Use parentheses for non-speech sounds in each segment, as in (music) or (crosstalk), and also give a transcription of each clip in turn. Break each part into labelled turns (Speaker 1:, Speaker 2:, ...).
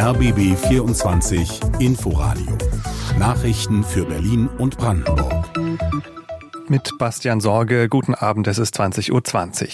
Speaker 1: RBB 24 Inforadio. Nachrichten für Berlin und Brandenburg
Speaker 2: mit Bastian Sorge. Guten Abend, es ist 20.20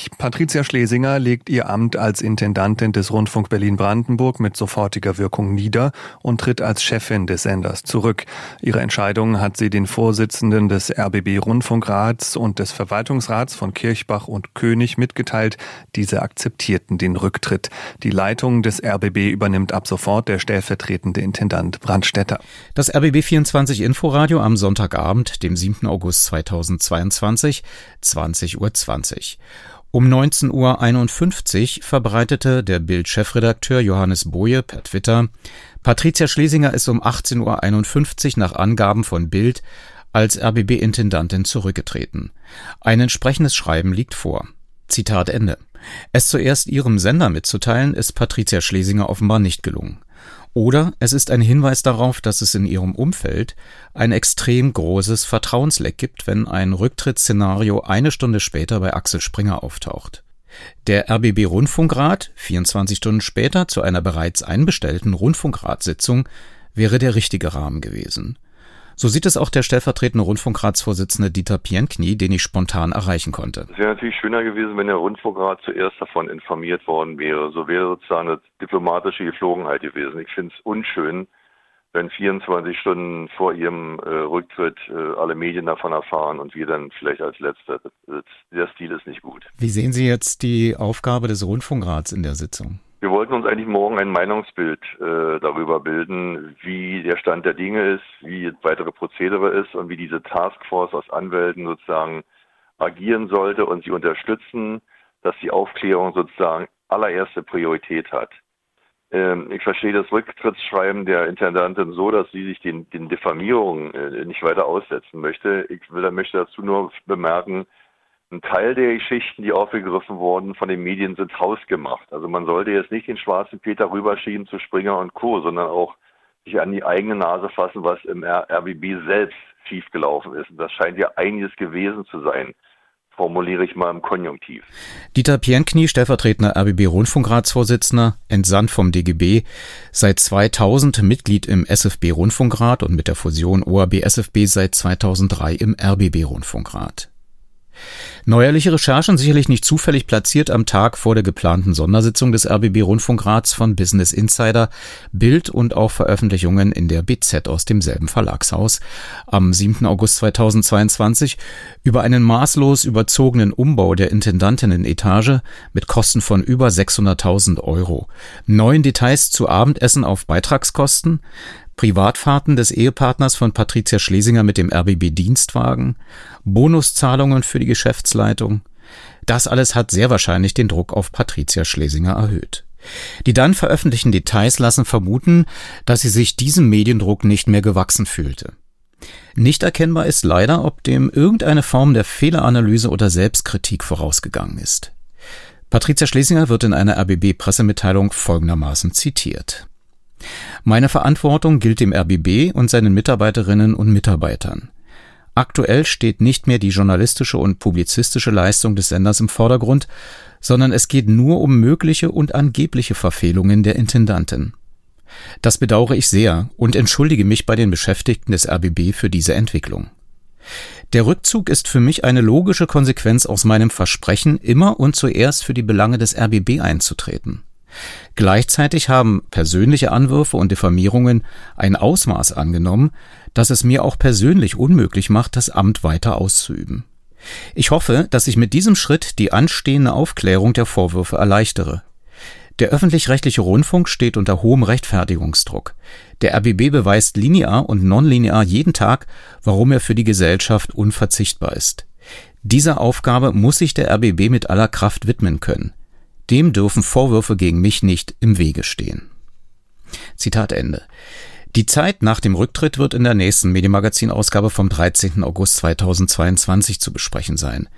Speaker 2: Uhr. Patricia Schlesinger legt ihr Amt als Intendantin des Rundfunk Berlin-Brandenburg mit sofortiger Wirkung nieder und tritt als Chefin des Senders zurück. Ihre Entscheidung hat sie den Vorsitzenden des RBB Rundfunkrats und des Verwaltungsrats von Kirchbach und König mitgeteilt. Diese akzeptierten den Rücktritt. Die Leitung des RBB übernimmt ab sofort der stellvertretende Intendant Brandstätter.
Speaker 3: Das RBB 24 Inforadio am Sonntagabend, dem 7. August 2020 2022, 20.20 Uhr. 20. Um 19.51 Uhr verbreitete der Bild-Chefredakteur Johannes Boje per Twitter, Patricia Schlesinger ist um 18.51 Uhr nach Angaben von Bild als RBB-Intendantin zurückgetreten. Ein entsprechendes Schreiben liegt vor. Zitat Ende. Es zuerst ihrem Sender mitzuteilen, ist Patricia Schlesinger offenbar nicht gelungen. Oder es ist ein Hinweis darauf, dass es in ihrem Umfeld ein extrem großes Vertrauensleck gibt, wenn ein Rücktrittsszenario eine Stunde später bei Axel Springer auftaucht. Der RBB Rundfunkrat, 24 Stunden später zu einer bereits einbestellten Rundfunkratssitzung, wäre der richtige Rahmen gewesen. So sieht es auch der stellvertretende Rundfunkratsvorsitzende Dieter Pienknie, den ich spontan erreichen konnte.
Speaker 4: Es wäre natürlich schöner gewesen, wenn der Rundfunkrat zuerst davon informiert worden wäre. So wäre sozusagen eine diplomatische Geflogenheit gewesen. Ich finde es unschön, wenn 24 Stunden vor ihrem äh, Rücktritt äh, alle Medien davon erfahren und wir dann vielleicht als Letzter. Der Stil ist nicht gut.
Speaker 3: Wie sehen Sie jetzt die Aufgabe des Rundfunkrats in der Sitzung?
Speaker 4: Wir wollten uns eigentlich morgen ein Meinungsbild äh, darüber bilden, wie der Stand der Dinge ist, wie weitere Prozedere ist und wie diese Taskforce aus Anwälten sozusagen agieren sollte und sie unterstützen, dass die Aufklärung sozusagen allererste Priorität hat. Ähm, ich verstehe das Rücktrittsschreiben der Intendantin so, dass sie sich den, den Diffamierungen äh, nicht weiter aussetzen möchte. Ich will, möchte dazu nur bemerken, ein Teil der Geschichten, die aufgegriffen wurden von den Medien, sind hausgemacht. Also man sollte jetzt nicht den schwarzen Peter rüberschieben zu Springer und Co., sondern auch sich an die eigene Nase fassen, was im RBB selbst schiefgelaufen ist. Und das scheint ja einiges gewesen zu sein formuliere ich mal im Konjunktiv.
Speaker 3: Dieter Pienknie, stellvertretender RBB-Rundfunkratsvorsitzender, entsandt vom DGB, seit 2000 Mitglied im SFB-Rundfunkrat und mit der Fusion ORB-SFB seit 2003 im RBB-Rundfunkrat. Neuerliche Recherchen sicherlich nicht zufällig platziert am Tag vor der geplanten Sondersitzung des RBB Rundfunkrats von Business Insider, Bild und auch Veröffentlichungen in der BZ aus demselben Verlagshaus am 7. August 2022 über einen maßlos überzogenen Umbau der Intendantinnenetage mit Kosten von über 600.000 Euro, neuen Details zu Abendessen auf Beitragskosten, Privatfahrten des Ehepartners von Patricia Schlesinger mit dem RBB-Dienstwagen, Bonuszahlungen für die Geschäftsleitung. Das alles hat sehr wahrscheinlich den Druck auf Patricia Schlesinger erhöht. Die dann veröffentlichten Details lassen vermuten, dass sie sich diesem Mediendruck nicht mehr gewachsen fühlte. Nicht erkennbar ist leider, ob dem irgendeine Form der Fehleranalyse oder Selbstkritik vorausgegangen ist. Patricia Schlesinger wird in einer RBB-Pressemitteilung folgendermaßen zitiert. Meine Verantwortung gilt dem RBB und seinen Mitarbeiterinnen und Mitarbeitern. Aktuell steht nicht mehr die journalistische und publizistische Leistung des Senders im Vordergrund, sondern es geht nur um mögliche und angebliche Verfehlungen der Intendanten. Das bedauere ich sehr und entschuldige mich bei den Beschäftigten des RBB für diese Entwicklung. Der Rückzug ist für mich eine logische Konsequenz aus meinem Versprechen, immer und zuerst für die Belange des RBB einzutreten. Gleichzeitig haben persönliche Anwürfe und Diffamierungen ein Ausmaß angenommen, das es mir auch persönlich unmöglich macht, das Amt weiter auszuüben. Ich hoffe, dass ich mit diesem Schritt die anstehende Aufklärung der Vorwürfe erleichtere. Der öffentlich-rechtliche Rundfunk steht unter hohem Rechtfertigungsdruck. Der RBB beweist linear und nonlinear jeden Tag, warum er für die Gesellschaft unverzichtbar ist. Dieser Aufgabe muss sich der RBB mit aller Kraft widmen können. Dem dürfen Vorwürfe gegen mich nicht im Wege stehen. Zitat Ende. Die Zeit nach dem Rücktritt wird in der nächsten Medienmagazin-Ausgabe vom 13. August 2022 zu besprechen sein.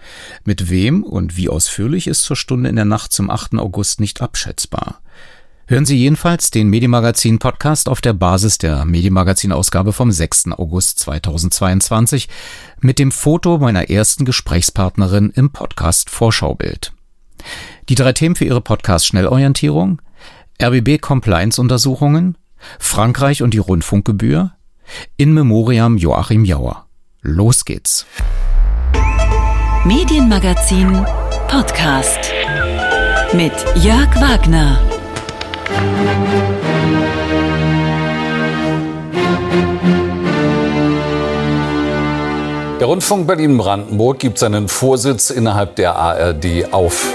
Speaker 3: Mit wem und wie ausführlich ist zur Stunde in der Nacht zum 8. August nicht abschätzbar. Hören Sie jedenfalls den Medienmagazin Podcast auf der Basis der Medienmagazin Ausgabe vom 6. August 2022 mit dem Foto meiner ersten Gesprächspartnerin im Podcast Vorschaubild. Die drei Themen für Ihre Podcast-Schnellorientierung. RBB Compliance Untersuchungen, Frankreich und die Rundfunkgebühr, in Memoriam Joachim Jauer. Los geht's.
Speaker 5: Medienmagazin Podcast mit Jörg Wagner.
Speaker 6: Rundfunk Berlin-Brandenburg gibt seinen Vorsitz innerhalb der ARD auf.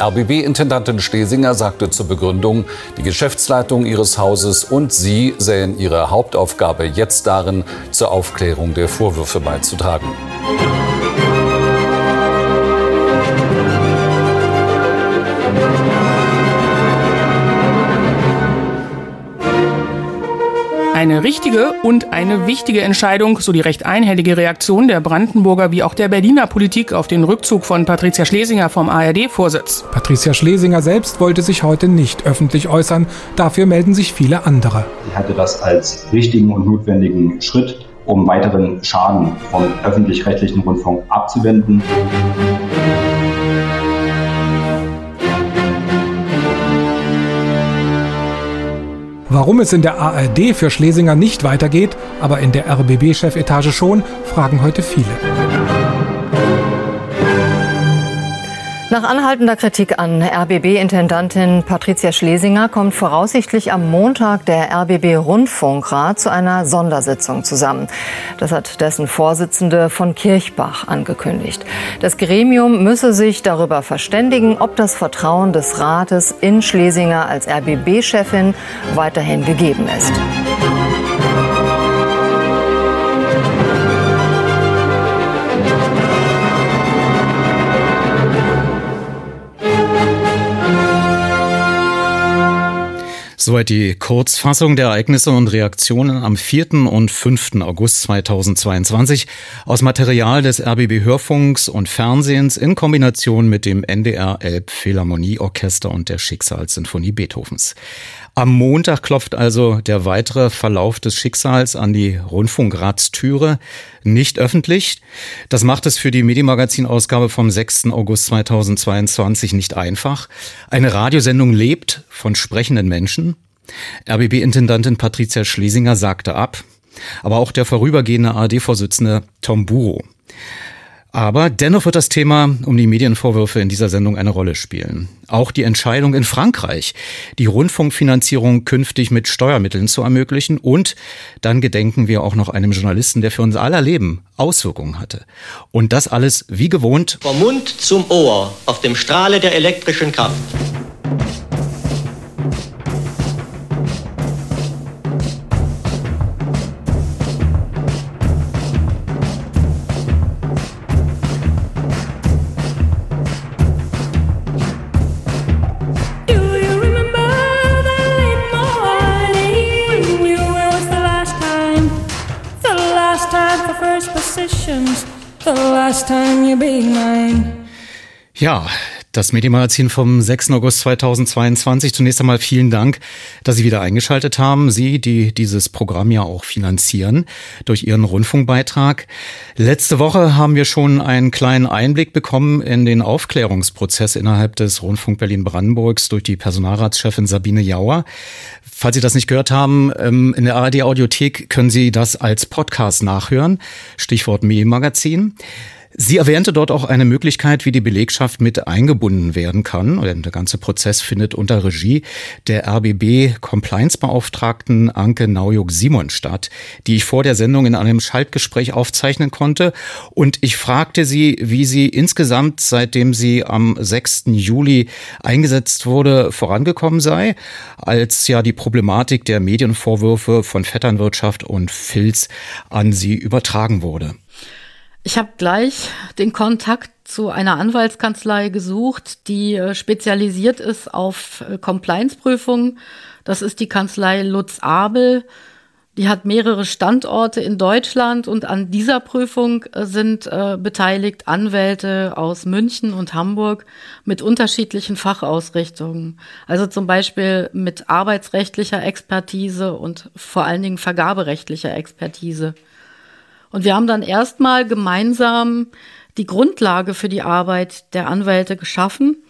Speaker 6: RBB-Intendantin Schlesinger sagte zur Begründung, die Geschäftsleitung ihres Hauses und sie sähen ihre Hauptaufgabe jetzt darin, zur Aufklärung der Vorwürfe beizutragen.
Speaker 7: Eine richtige und eine wichtige Entscheidung, so die recht einhellige Reaktion der Brandenburger wie auch der Berliner Politik auf den Rückzug von Patricia Schlesinger vom ARD-Vorsitz.
Speaker 8: Patricia Schlesinger selbst wollte sich heute nicht öffentlich äußern. Dafür melden sich viele andere.
Speaker 9: Ich hatte das als richtigen und notwendigen Schritt, um weiteren Schaden vom öffentlich-rechtlichen Rundfunk abzuwenden.
Speaker 8: Warum es in der ARD für Schlesinger nicht weitergeht, aber in der RBB-Chefetage schon, fragen heute viele.
Speaker 10: Nach anhaltender Kritik an RBB-Intendantin Patricia Schlesinger kommt voraussichtlich am Montag der RBB-Rundfunkrat zu einer Sondersitzung zusammen. Das hat dessen Vorsitzende von Kirchbach angekündigt. Das Gremium müsse sich darüber verständigen, ob das Vertrauen des Rates in Schlesinger als RBB-Chefin weiterhin gegeben ist.
Speaker 3: Soweit die Kurzfassung der Ereignisse und Reaktionen am 4. und 5. August 2022 aus Material des RBB Hörfunks und Fernsehens in Kombination mit dem NDR Elb Philharmonieorchester und der Schicksalssinfonie Beethovens. Am Montag klopft also der weitere Verlauf des Schicksals an die Rundfunkratstüre, nicht öffentlich. Das macht es für die Medienmagazin-Ausgabe vom 6. August 2022 nicht einfach. Eine Radiosendung lebt von sprechenden Menschen. RBB-Intendantin Patricia Schlesinger sagte ab, aber auch der vorübergehende ARD-Vorsitzende Tom Buro. Aber dennoch wird das Thema um die Medienvorwürfe in dieser Sendung eine Rolle spielen. Auch die Entscheidung in Frankreich, die Rundfunkfinanzierung künftig mit Steuermitteln zu ermöglichen. Und dann gedenken wir auch noch einem Journalisten, der für unser aller Leben Auswirkungen hatte. Und das alles wie gewohnt.
Speaker 11: Vom Mund zum Ohr auf dem Strahle der elektrischen Kraft.
Speaker 3: Ja, das Medienmagazin vom 6. August 2022. Zunächst einmal vielen Dank, dass Sie wieder eingeschaltet haben. Sie, die dieses Programm ja auch finanzieren durch Ihren Rundfunkbeitrag. Letzte Woche haben wir schon einen kleinen Einblick bekommen in den Aufklärungsprozess innerhalb des Rundfunk Berlin-Brandenburgs durch die Personalratschefin Sabine Jauer. Falls Sie das nicht gehört haben, ähm, in der ARD Audiothek können Sie das als Podcast nachhören. Stichwort Medienmagazin. Sie erwähnte dort auch eine Möglichkeit, wie die Belegschaft mit eingebunden werden kann. Der ganze Prozess findet unter Regie der RBB Compliance-Beauftragten Anke Naujuk-Simon statt, die ich vor der Sendung in einem Schaltgespräch aufzeichnen konnte. Und ich fragte sie, wie sie insgesamt, seitdem sie am 6. Juli eingesetzt wurde, vorangekommen sei, als ja die Problematik der Medienvorwürfe von Vetternwirtschaft und Filz an sie übertragen wurde.
Speaker 12: Ich habe gleich den Kontakt zu einer Anwaltskanzlei gesucht, die äh, spezialisiert ist auf äh, Compliance-Prüfungen. Das ist die Kanzlei Lutz Abel. Die hat mehrere Standorte in Deutschland und an dieser Prüfung äh, sind äh, beteiligt Anwälte aus München und Hamburg mit unterschiedlichen Fachausrichtungen. Also zum Beispiel mit arbeitsrechtlicher Expertise und vor allen Dingen vergaberechtlicher Expertise. Und wir haben dann erstmal gemeinsam die Grundlage für die Arbeit der Anwälte geschaffen.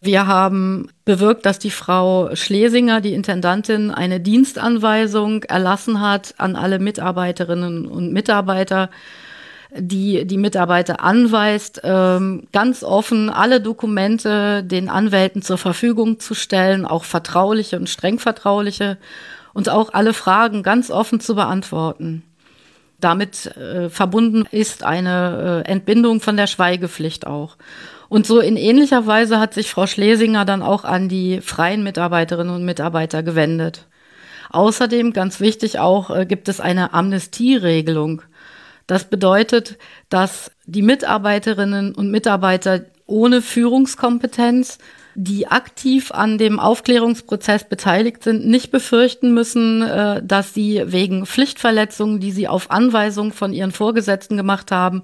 Speaker 12: Wir haben bewirkt, dass die Frau Schlesinger, die Intendantin, eine Dienstanweisung erlassen hat an alle Mitarbeiterinnen und Mitarbeiter, die die Mitarbeiter anweist, ähm, ganz offen alle Dokumente den Anwälten zur Verfügung zu stellen, auch vertrauliche und streng vertrauliche und auch alle Fragen ganz offen zu beantworten. Damit äh, verbunden ist eine äh, Entbindung von der Schweigepflicht auch. Und so in ähnlicher Weise hat sich Frau Schlesinger dann auch an die freien Mitarbeiterinnen und Mitarbeiter gewendet. Außerdem, ganz wichtig auch, äh, gibt es eine Amnestieregelung. Das bedeutet, dass die Mitarbeiterinnen und Mitarbeiter ohne Führungskompetenz, die aktiv an dem Aufklärungsprozess beteiligt sind, nicht befürchten müssen, äh, dass sie wegen Pflichtverletzungen, die sie auf Anweisung von ihren Vorgesetzten gemacht haben,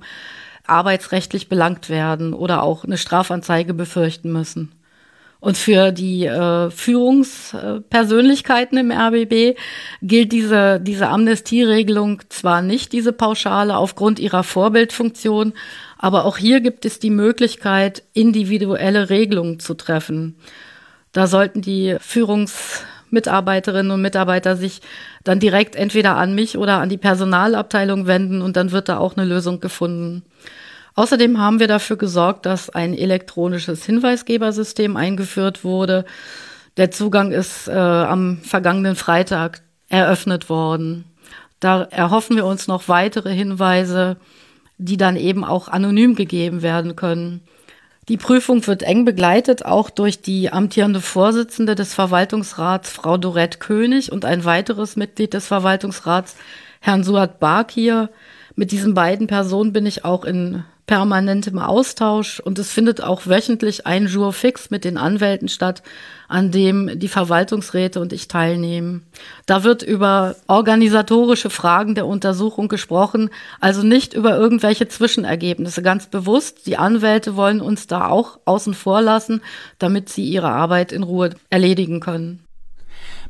Speaker 12: arbeitsrechtlich belangt werden oder auch eine Strafanzeige befürchten müssen. Und für die äh, Führungspersönlichkeiten im RBB gilt diese, diese Amnestieregelung zwar nicht, diese Pauschale, aufgrund ihrer Vorbildfunktion, aber auch hier gibt es die Möglichkeit, individuelle Regelungen zu treffen. Da sollten die Führungsmitarbeiterinnen und Mitarbeiter sich dann direkt entweder an mich oder an die Personalabteilung wenden und dann wird da auch eine Lösung gefunden. Außerdem haben wir dafür gesorgt, dass ein elektronisches Hinweisgebersystem eingeführt wurde. Der Zugang ist äh, am vergangenen Freitag eröffnet worden. Da erhoffen wir uns noch weitere Hinweise, die dann eben auch anonym gegeben werden können. Die Prüfung wird eng begleitet, auch durch die amtierende Vorsitzende des Verwaltungsrats, Frau Dorette König, und ein weiteres Mitglied des Verwaltungsrats, Herrn Suat Bakir. Mit diesen beiden Personen bin ich auch in permanentem Austausch und es findet auch wöchentlich ein Jour fix mit den Anwälten statt, an dem die Verwaltungsräte und ich teilnehmen. Da wird über organisatorische Fragen der Untersuchung gesprochen, also nicht über irgendwelche Zwischenergebnisse. Ganz bewusst, die Anwälte wollen uns da auch außen vor lassen, damit sie ihre Arbeit in Ruhe erledigen können.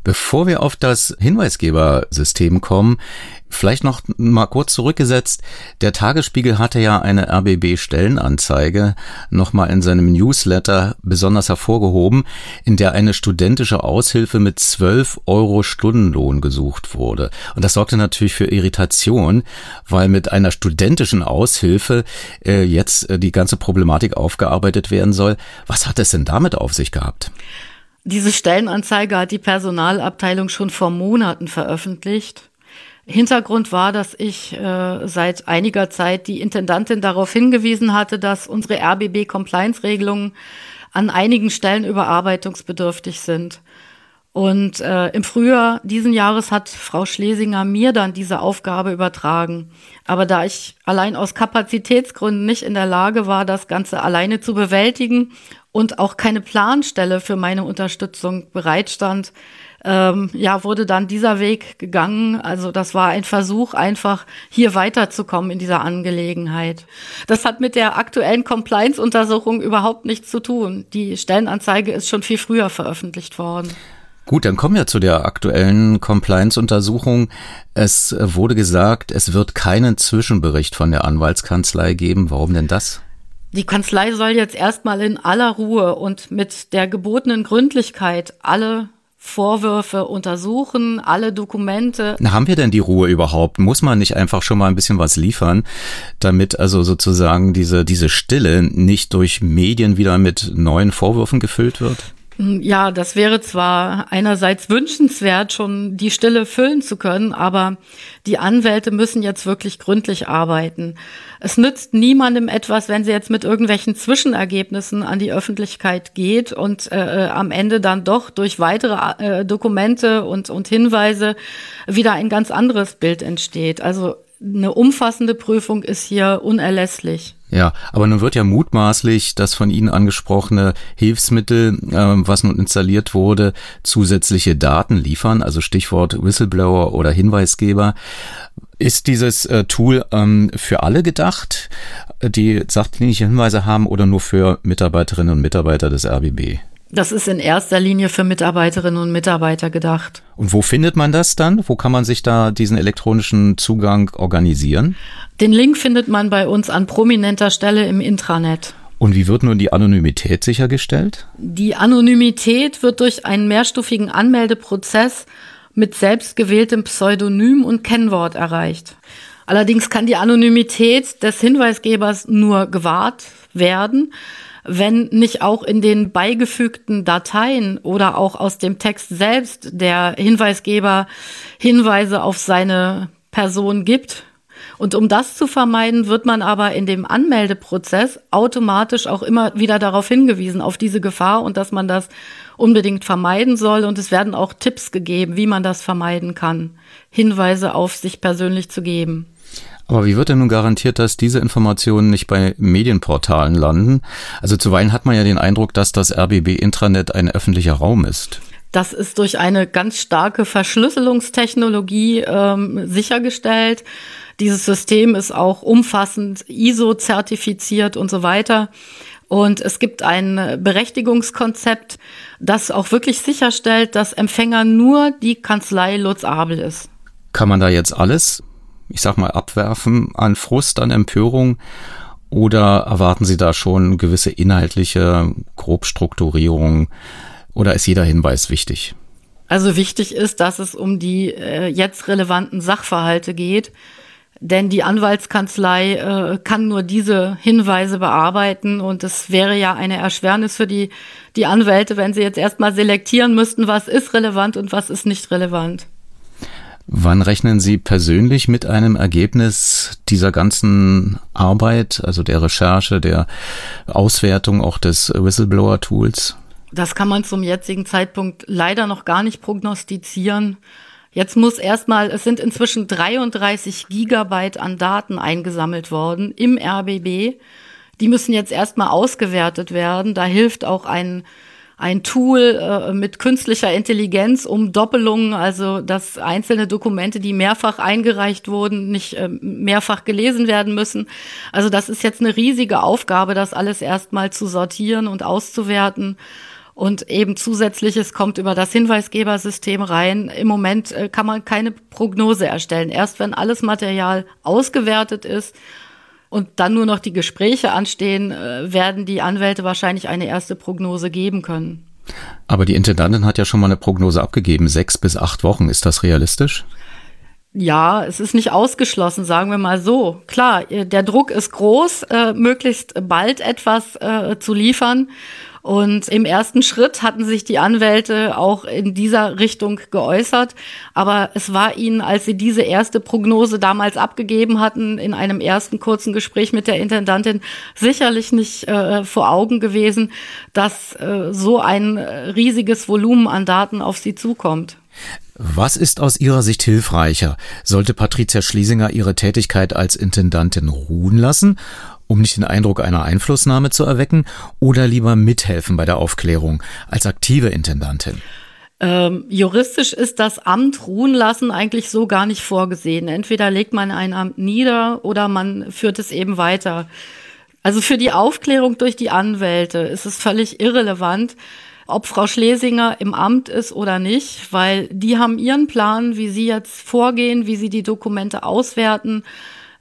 Speaker 3: Bevor wir auf das Hinweisgebersystem kommen, vielleicht noch mal kurz zurückgesetzt. Der Tagesspiegel hatte ja eine RBB-Stellenanzeige nochmal in seinem Newsletter besonders hervorgehoben, in der eine studentische Aushilfe mit 12 Euro Stundenlohn gesucht wurde. Und das sorgte natürlich für Irritation, weil mit einer studentischen Aushilfe äh, jetzt äh, die ganze Problematik aufgearbeitet werden soll. Was hat es denn damit auf sich gehabt?
Speaker 12: Diese Stellenanzeige hat die Personalabteilung schon vor Monaten veröffentlicht. Hintergrund war, dass ich äh, seit einiger Zeit die Intendantin darauf hingewiesen hatte, dass unsere RBB-Compliance-Regelungen an einigen Stellen überarbeitungsbedürftig sind. Und äh, im Frühjahr diesen Jahres hat Frau Schlesinger mir dann diese Aufgabe übertragen. Aber da ich allein aus Kapazitätsgründen nicht in der Lage war, das Ganze alleine zu bewältigen und auch keine Planstelle für meine Unterstützung bereitstand, ähm, ja, wurde dann dieser Weg gegangen. Also das war ein Versuch, einfach hier weiterzukommen in dieser Angelegenheit. Das hat mit der aktuellen Compliance-Untersuchung überhaupt nichts zu tun. Die Stellenanzeige ist schon viel früher veröffentlicht worden.
Speaker 3: Gut, dann kommen wir zu der aktuellen Compliance-Untersuchung. Es wurde gesagt, es wird keinen Zwischenbericht von der Anwaltskanzlei geben. Warum denn das?
Speaker 12: Die Kanzlei soll jetzt erstmal in aller Ruhe und mit der gebotenen Gründlichkeit alle Vorwürfe untersuchen, alle Dokumente.
Speaker 3: Na, haben wir denn die Ruhe überhaupt? Muss man nicht einfach schon mal ein bisschen was liefern, damit also sozusagen diese, diese Stille nicht durch Medien wieder mit neuen Vorwürfen gefüllt wird?
Speaker 12: Ja, das wäre zwar einerseits wünschenswert, schon die Stille füllen zu können, aber die Anwälte müssen jetzt wirklich gründlich arbeiten. Es nützt niemandem etwas, wenn sie jetzt mit irgendwelchen Zwischenergebnissen an die Öffentlichkeit geht und äh, äh am Ende dann doch durch weitere äh, Dokumente und, und Hinweise wieder ein ganz anderes Bild entsteht. Also eine umfassende Prüfung ist hier unerlässlich.
Speaker 3: Ja, aber nun wird ja mutmaßlich das von Ihnen angesprochene Hilfsmittel, äh, was nun installiert wurde, zusätzliche Daten liefern, also Stichwort Whistleblower oder Hinweisgeber. Ist dieses äh, Tool ähm, für alle gedacht, die sachdienliche Hinweise haben oder nur für Mitarbeiterinnen und Mitarbeiter des RBB?
Speaker 12: Das ist in erster Linie für Mitarbeiterinnen und Mitarbeiter gedacht.
Speaker 3: Und wo findet man das dann? Wo kann man sich da diesen elektronischen Zugang organisieren?
Speaker 12: Den Link findet man bei uns an prominenter Stelle im Intranet.
Speaker 3: Und wie wird nun die Anonymität sichergestellt?
Speaker 12: Die Anonymität wird durch einen mehrstufigen Anmeldeprozess mit selbstgewähltem Pseudonym und Kennwort erreicht. Allerdings kann die Anonymität des Hinweisgebers nur gewahrt werden, wenn nicht auch in den beigefügten Dateien oder auch aus dem Text selbst der Hinweisgeber Hinweise auf seine Person gibt. Und um das zu vermeiden, wird man aber in dem Anmeldeprozess automatisch auch immer wieder darauf hingewiesen, auf diese Gefahr und dass man das unbedingt vermeiden soll. Und es werden auch Tipps gegeben, wie man das vermeiden kann, Hinweise auf sich persönlich zu geben.
Speaker 3: Aber wie wird denn nun garantiert, dass diese Informationen nicht bei Medienportalen landen? Also zuweilen hat man ja den Eindruck, dass das RBB-Intranet ein öffentlicher Raum ist.
Speaker 12: Das ist durch eine ganz starke Verschlüsselungstechnologie ähm, sichergestellt. Dieses System ist auch umfassend ISO-zertifiziert und so weiter. Und es gibt ein Berechtigungskonzept, das auch wirklich sicherstellt, dass Empfänger nur die Kanzlei Lutz Abel ist.
Speaker 3: Kann man da jetzt alles ich sag mal, abwerfen an Frust, an Empörung? Oder erwarten Sie da schon gewisse inhaltliche Grobstrukturierung? Oder ist jeder Hinweis wichtig?
Speaker 12: Also wichtig ist, dass es um die äh, jetzt relevanten Sachverhalte geht. Denn die Anwaltskanzlei äh, kann nur diese Hinweise bearbeiten und es wäre ja eine Erschwernis für die, die Anwälte, wenn sie jetzt erstmal selektieren müssten, was ist relevant und was ist nicht relevant.
Speaker 3: Wann rechnen Sie persönlich mit einem Ergebnis dieser ganzen Arbeit, also der Recherche, der Auswertung auch des Whistleblower-Tools?
Speaker 12: Das kann man zum jetzigen Zeitpunkt leider noch gar nicht prognostizieren. Jetzt muss erstmal, es sind inzwischen 33 Gigabyte an Daten eingesammelt worden im RBB. Die müssen jetzt erstmal ausgewertet werden. Da hilft auch ein ein Tool äh, mit künstlicher Intelligenz, um Doppelungen, also dass einzelne Dokumente, die mehrfach eingereicht wurden, nicht äh, mehrfach gelesen werden müssen. Also das ist jetzt eine riesige Aufgabe, das alles erstmal zu sortieren und auszuwerten. Und eben zusätzliches kommt über das Hinweisgebersystem rein. Im Moment äh, kann man keine Prognose erstellen. Erst wenn alles Material ausgewertet ist und dann nur noch die Gespräche anstehen, äh, werden die Anwälte wahrscheinlich eine erste Prognose geben können.
Speaker 3: Aber die Intendantin hat ja schon mal eine Prognose abgegeben, sechs bis acht Wochen. Ist das realistisch?
Speaker 12: Ja, es ist nicht ausgeschlossen, sagen wir mal so. Klar, äh, der Druck ist groß, äh, möglichst bald etwas äh, zu liefern. Und im ersten Schritt hatten sich die Anwälte auch in dieser Richtung geäußert. Aber es war ihnen, als sie diese erste Prognose damals abgegeben hatten, in einem ersten kurzen Gespräch mit der Intendantin, sicherlich nicht äh, vor Augen gewesen, dass äh, so ein riesiges Volumen an Daten auf sie zukommt.
Speaker 3: Was ist aus Ihrer Sicht hilfreicher? Sollte Patricia Schlesinger ihre Tätigkeit als Intendantin ruhen lassen um nicht den Eindruck einer Einflussnahme zu erwecken, oder lieber mithelfen bei der Aufklärung als aktive Intendantin?
Speaker 12: Ähm, juristisch ist das Amt ruhen lassen eigentlich so gar nicht vorgesehen. Entweder legt man ein Amt nieder oder man führt es eben weiter. Also für die Aufklärung durch die Anwälte ist es völlig irrelevant, ob Frau Schlesinger im Amt ist oder nicht, weil die haben ihren Plan, wie sie jetzt vorgehen, wie sie die Dokumente auswerten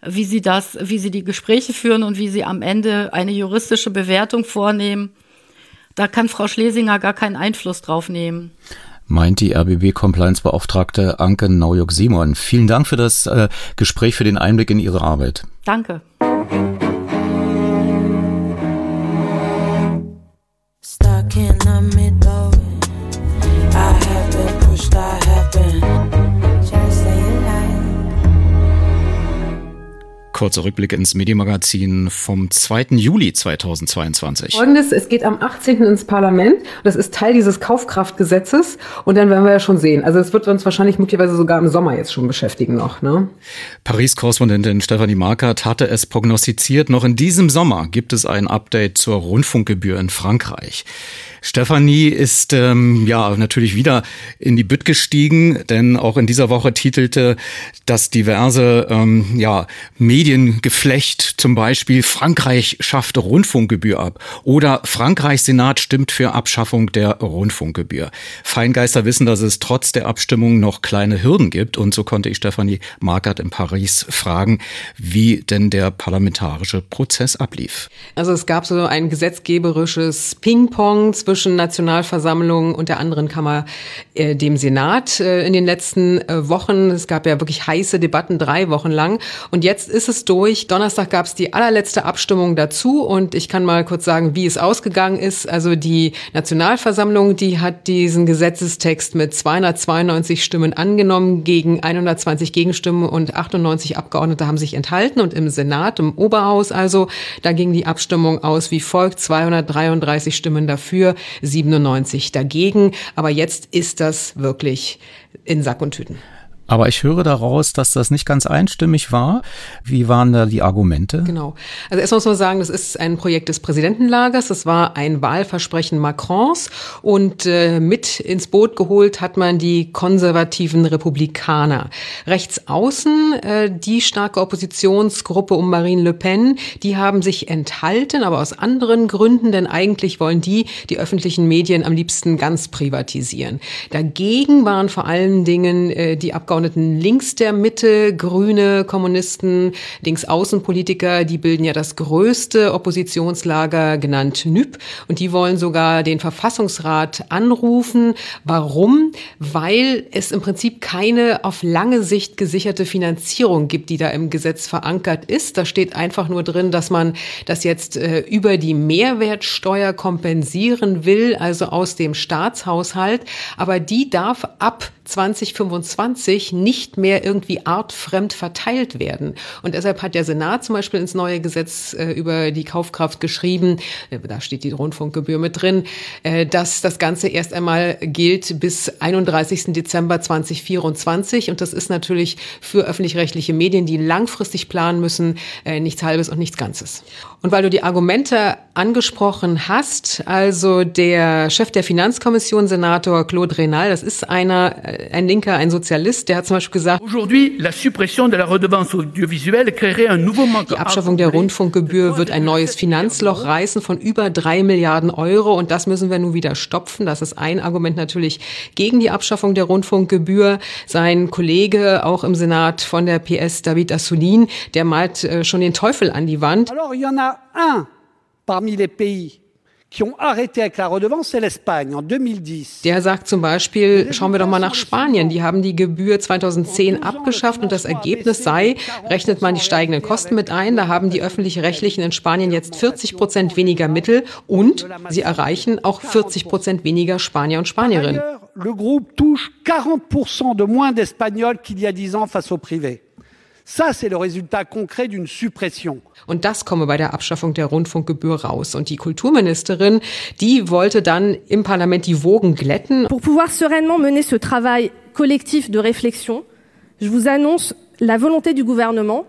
Speaker 12: wie sie das, wie sie die Gespräche führen und wie sie am Ende eine juristische Bewertung vornehmen. Da kann Frau Schlesinger gar keinen Einfluss drauf nehmen.
Speaker 3: Meint die RBB-Compliance-Beauftragte Anke Naujok-Simon. Vielen Dank für das äh, Gespräch, für den Einblick in Ihre Arbeit.
Speaker 12: Danke.
Speaker 13: Stuck in the middle.
Speaker 3: Kurzer Rückblick ins Medienmagazin vom 2. Juli 2022.
Speaker 14: Folgendes, es geht am 18. ins Parlament. Das ist Teil dieses Kaufkraftgesetzes. Und dann werden wir ja schon sehen. Also es wird uns wahrscheinlich möglicherweise sogar im Sommer jetzt schon beschäftigen noch. Ne?
Speaker 3: Paris-Korrespondentin Stefanie Markert hatte es prognostiziert. Noch in diesem Sommer gibt es ein Update zur Rundfunkgebühr in Frankreich. Stefanie ist ähm, ja natürlich wieder in die Bütt gestiegen, denn auch in dieser Woche titelte das diverse ähm, ja, Medien Mediengeflecht, zum Beispiel Frankreich schafft Rundfunkgebühr ab oder Frankreichs Senat stimmt für Abschaffung der Rundfunkgebühr. Feingeister wissen, dass es trotz der Abstimmung noch kleine Hürden gibt und so konnte ich Stefanie Markert in Paris fragen, wie denn der parlamentarische Prozess ablief.
Speaker 14: Also es gab so ein gesetzgeberisches Ping-Pong zwischen Nationalversammlung und der anderen Kammer, äh, dem Senat, äh, in den letzten äh, Wochen. Es gab ja wirklich heiße Debatten drei Wochen lang. Und jetzt ist es durch. Donnerstag gab es die allerletzte Abstimmung dazu. Und ich kann mal kurz sagen, wie es ausgegangen ist. Also die Nationalversammlung, die hat diesen Gesetzestext mit 292 Stimmen angenommen gegen 120 Gegenstimmen und 98 Abgeordnete haben sich enthalten. Und im Senat, im Oberhaus also, da ging die Abstimmung aus wie folgt. 233 Stimmen dafür, 97 dagegen. Aber jetzt ist das wirklich in Sack und Tüten.
Speaker 3: Aber ich höre daraus, dass das nicht ganz einstimmig war. Wie waren da die Argumente?
Speaker 14: Genau. Also erstmal muss man sagen, das ist ein Projekt des Präsidentenlagers. Das war ein Wahlversprechen Macrons. Und äh, mit ins Boot geholt hat man die konservativen Republikaner. Rechts außen, äh, die starke Oppositionsgruppe um Marine Le Pen, die haben sich enthalten, aber aus anderen Gründen, denn eigentlich wollen die die öffentlichen Medien am liebsten ganz privatisieren. Dagegen waren vor allen Dingen äh, die Abgeordneten Abgeordneten links der Mitte, Grüne, Kommunisten, Linksaußenpolitiker, die bilden ja das größte Oppositionslager, genannt NÜP. Und die wollen sogar den Verfassungsrat anrufen. Warum? Weil es im Prinzip keine auf lange Sicht gesicherte Finanzierung gibt, die da im Gesetz verankert ist. Da steht einfach nur drin, dass man das jetzt äh, über die Mehrwertsteuer kompensieren will, also aus dem Staatshaushalt. Aber die darf ab 2025 nicht mehr irgendwie artfremd verteilt werden. Und deshalb hat der Senat zum Beispiel ins neue Gesetz äh, über die Kaufkraft geschrieben, äh, da steht die Rundfunkgebühr mit drin, äh, dass das Ganze erst einmal gilt bis 31. Dezember 2024. Und das ist natürlich für öffentlich-rechtliche Medien, die langfristig planen müssen, äh, nichts Halbes und nichts Ganzes. Und weil du die Argumente angesprochen hast, also der Chef der Finanzkommission, Senator Claude Renal, das ist einer, äh, ein Linker, ein Sozialist, der hat zum Beispiel gesagt, die Abschaffung der Rundfunkgebühr wird ein neues Finanzloch reißen von über drei Milliarden Euro und das müssen wir nun wieder stopfen. Das ist ein Argument natürlich gegen die Abschaffung der Rundfunkgebühr. Sein Kollege, auch im Senat von der PS, David Assouline, der malt äh, schon den Teufel an die Wand.
Speaker 15: Alors, il y en a un parmi les pays qui ont arrêté avec la redevance, c'est l'Espagne en 2010.
Speaker 14: Der sagt zum Beispiel, schauen wir doch mal nach Spanien. Die haben die Gebühr 2010 abgeschafft und das Ergebnis sei, rechnet man die steigenden Kosten mit ein, da haben die öffentlich-rechtlichen in Spanien jetzt 40 Prozent weniger Mittel und sie erreichen auch 40 Prozent weniger Spanier und Spanierinnen.
Speaker 15: Le groupe touche 40 de moins d'Espagnols qu'il y a 10 ans face au privé. Ça, c'est le résultat concret d'une suppression.
Speaker 14: Und das komme bei der Abschaffung der Rundfunkgebühr raus. Und die Kulturministerin, die wollte dann im Parlament die Wogen glätten.
Speaker 16: Pour pouvoir sereinement mener ce travail collectif de réflexion, je vous annonce la volonté du gouvernement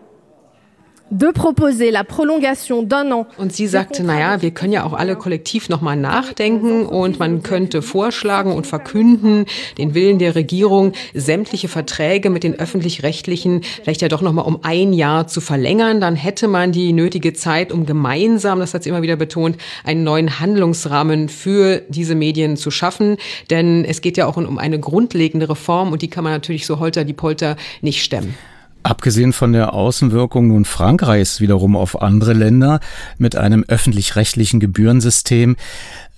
Speaker 14: Und sie sagte, naja, wir können ja auch alle kollektiv nochmal nachdenken und man könnte vorschlagen und verkünden den Willen der Regierung, sämtliche Verträge mit den öffentlich-rechtlichen vielleicht ja doch nochmal um ein Jahr zu verlängern. Dann hätte man die nötige Zeit, um gemeinsam, das hat sie immer wieder betont, einen neuen Handlungsrahmen für diese Medien zu schaffen. Denn es geht ja auch um eine grundlegende Reform und die kann man natürlich so holter die Polter nicht stemmen.
Speaker 3: Abgesehen von der Außenwirkung nun Frankreichs wiederum auf andere Länder mit einem öffentlich-rechtlichen Gebührensystem.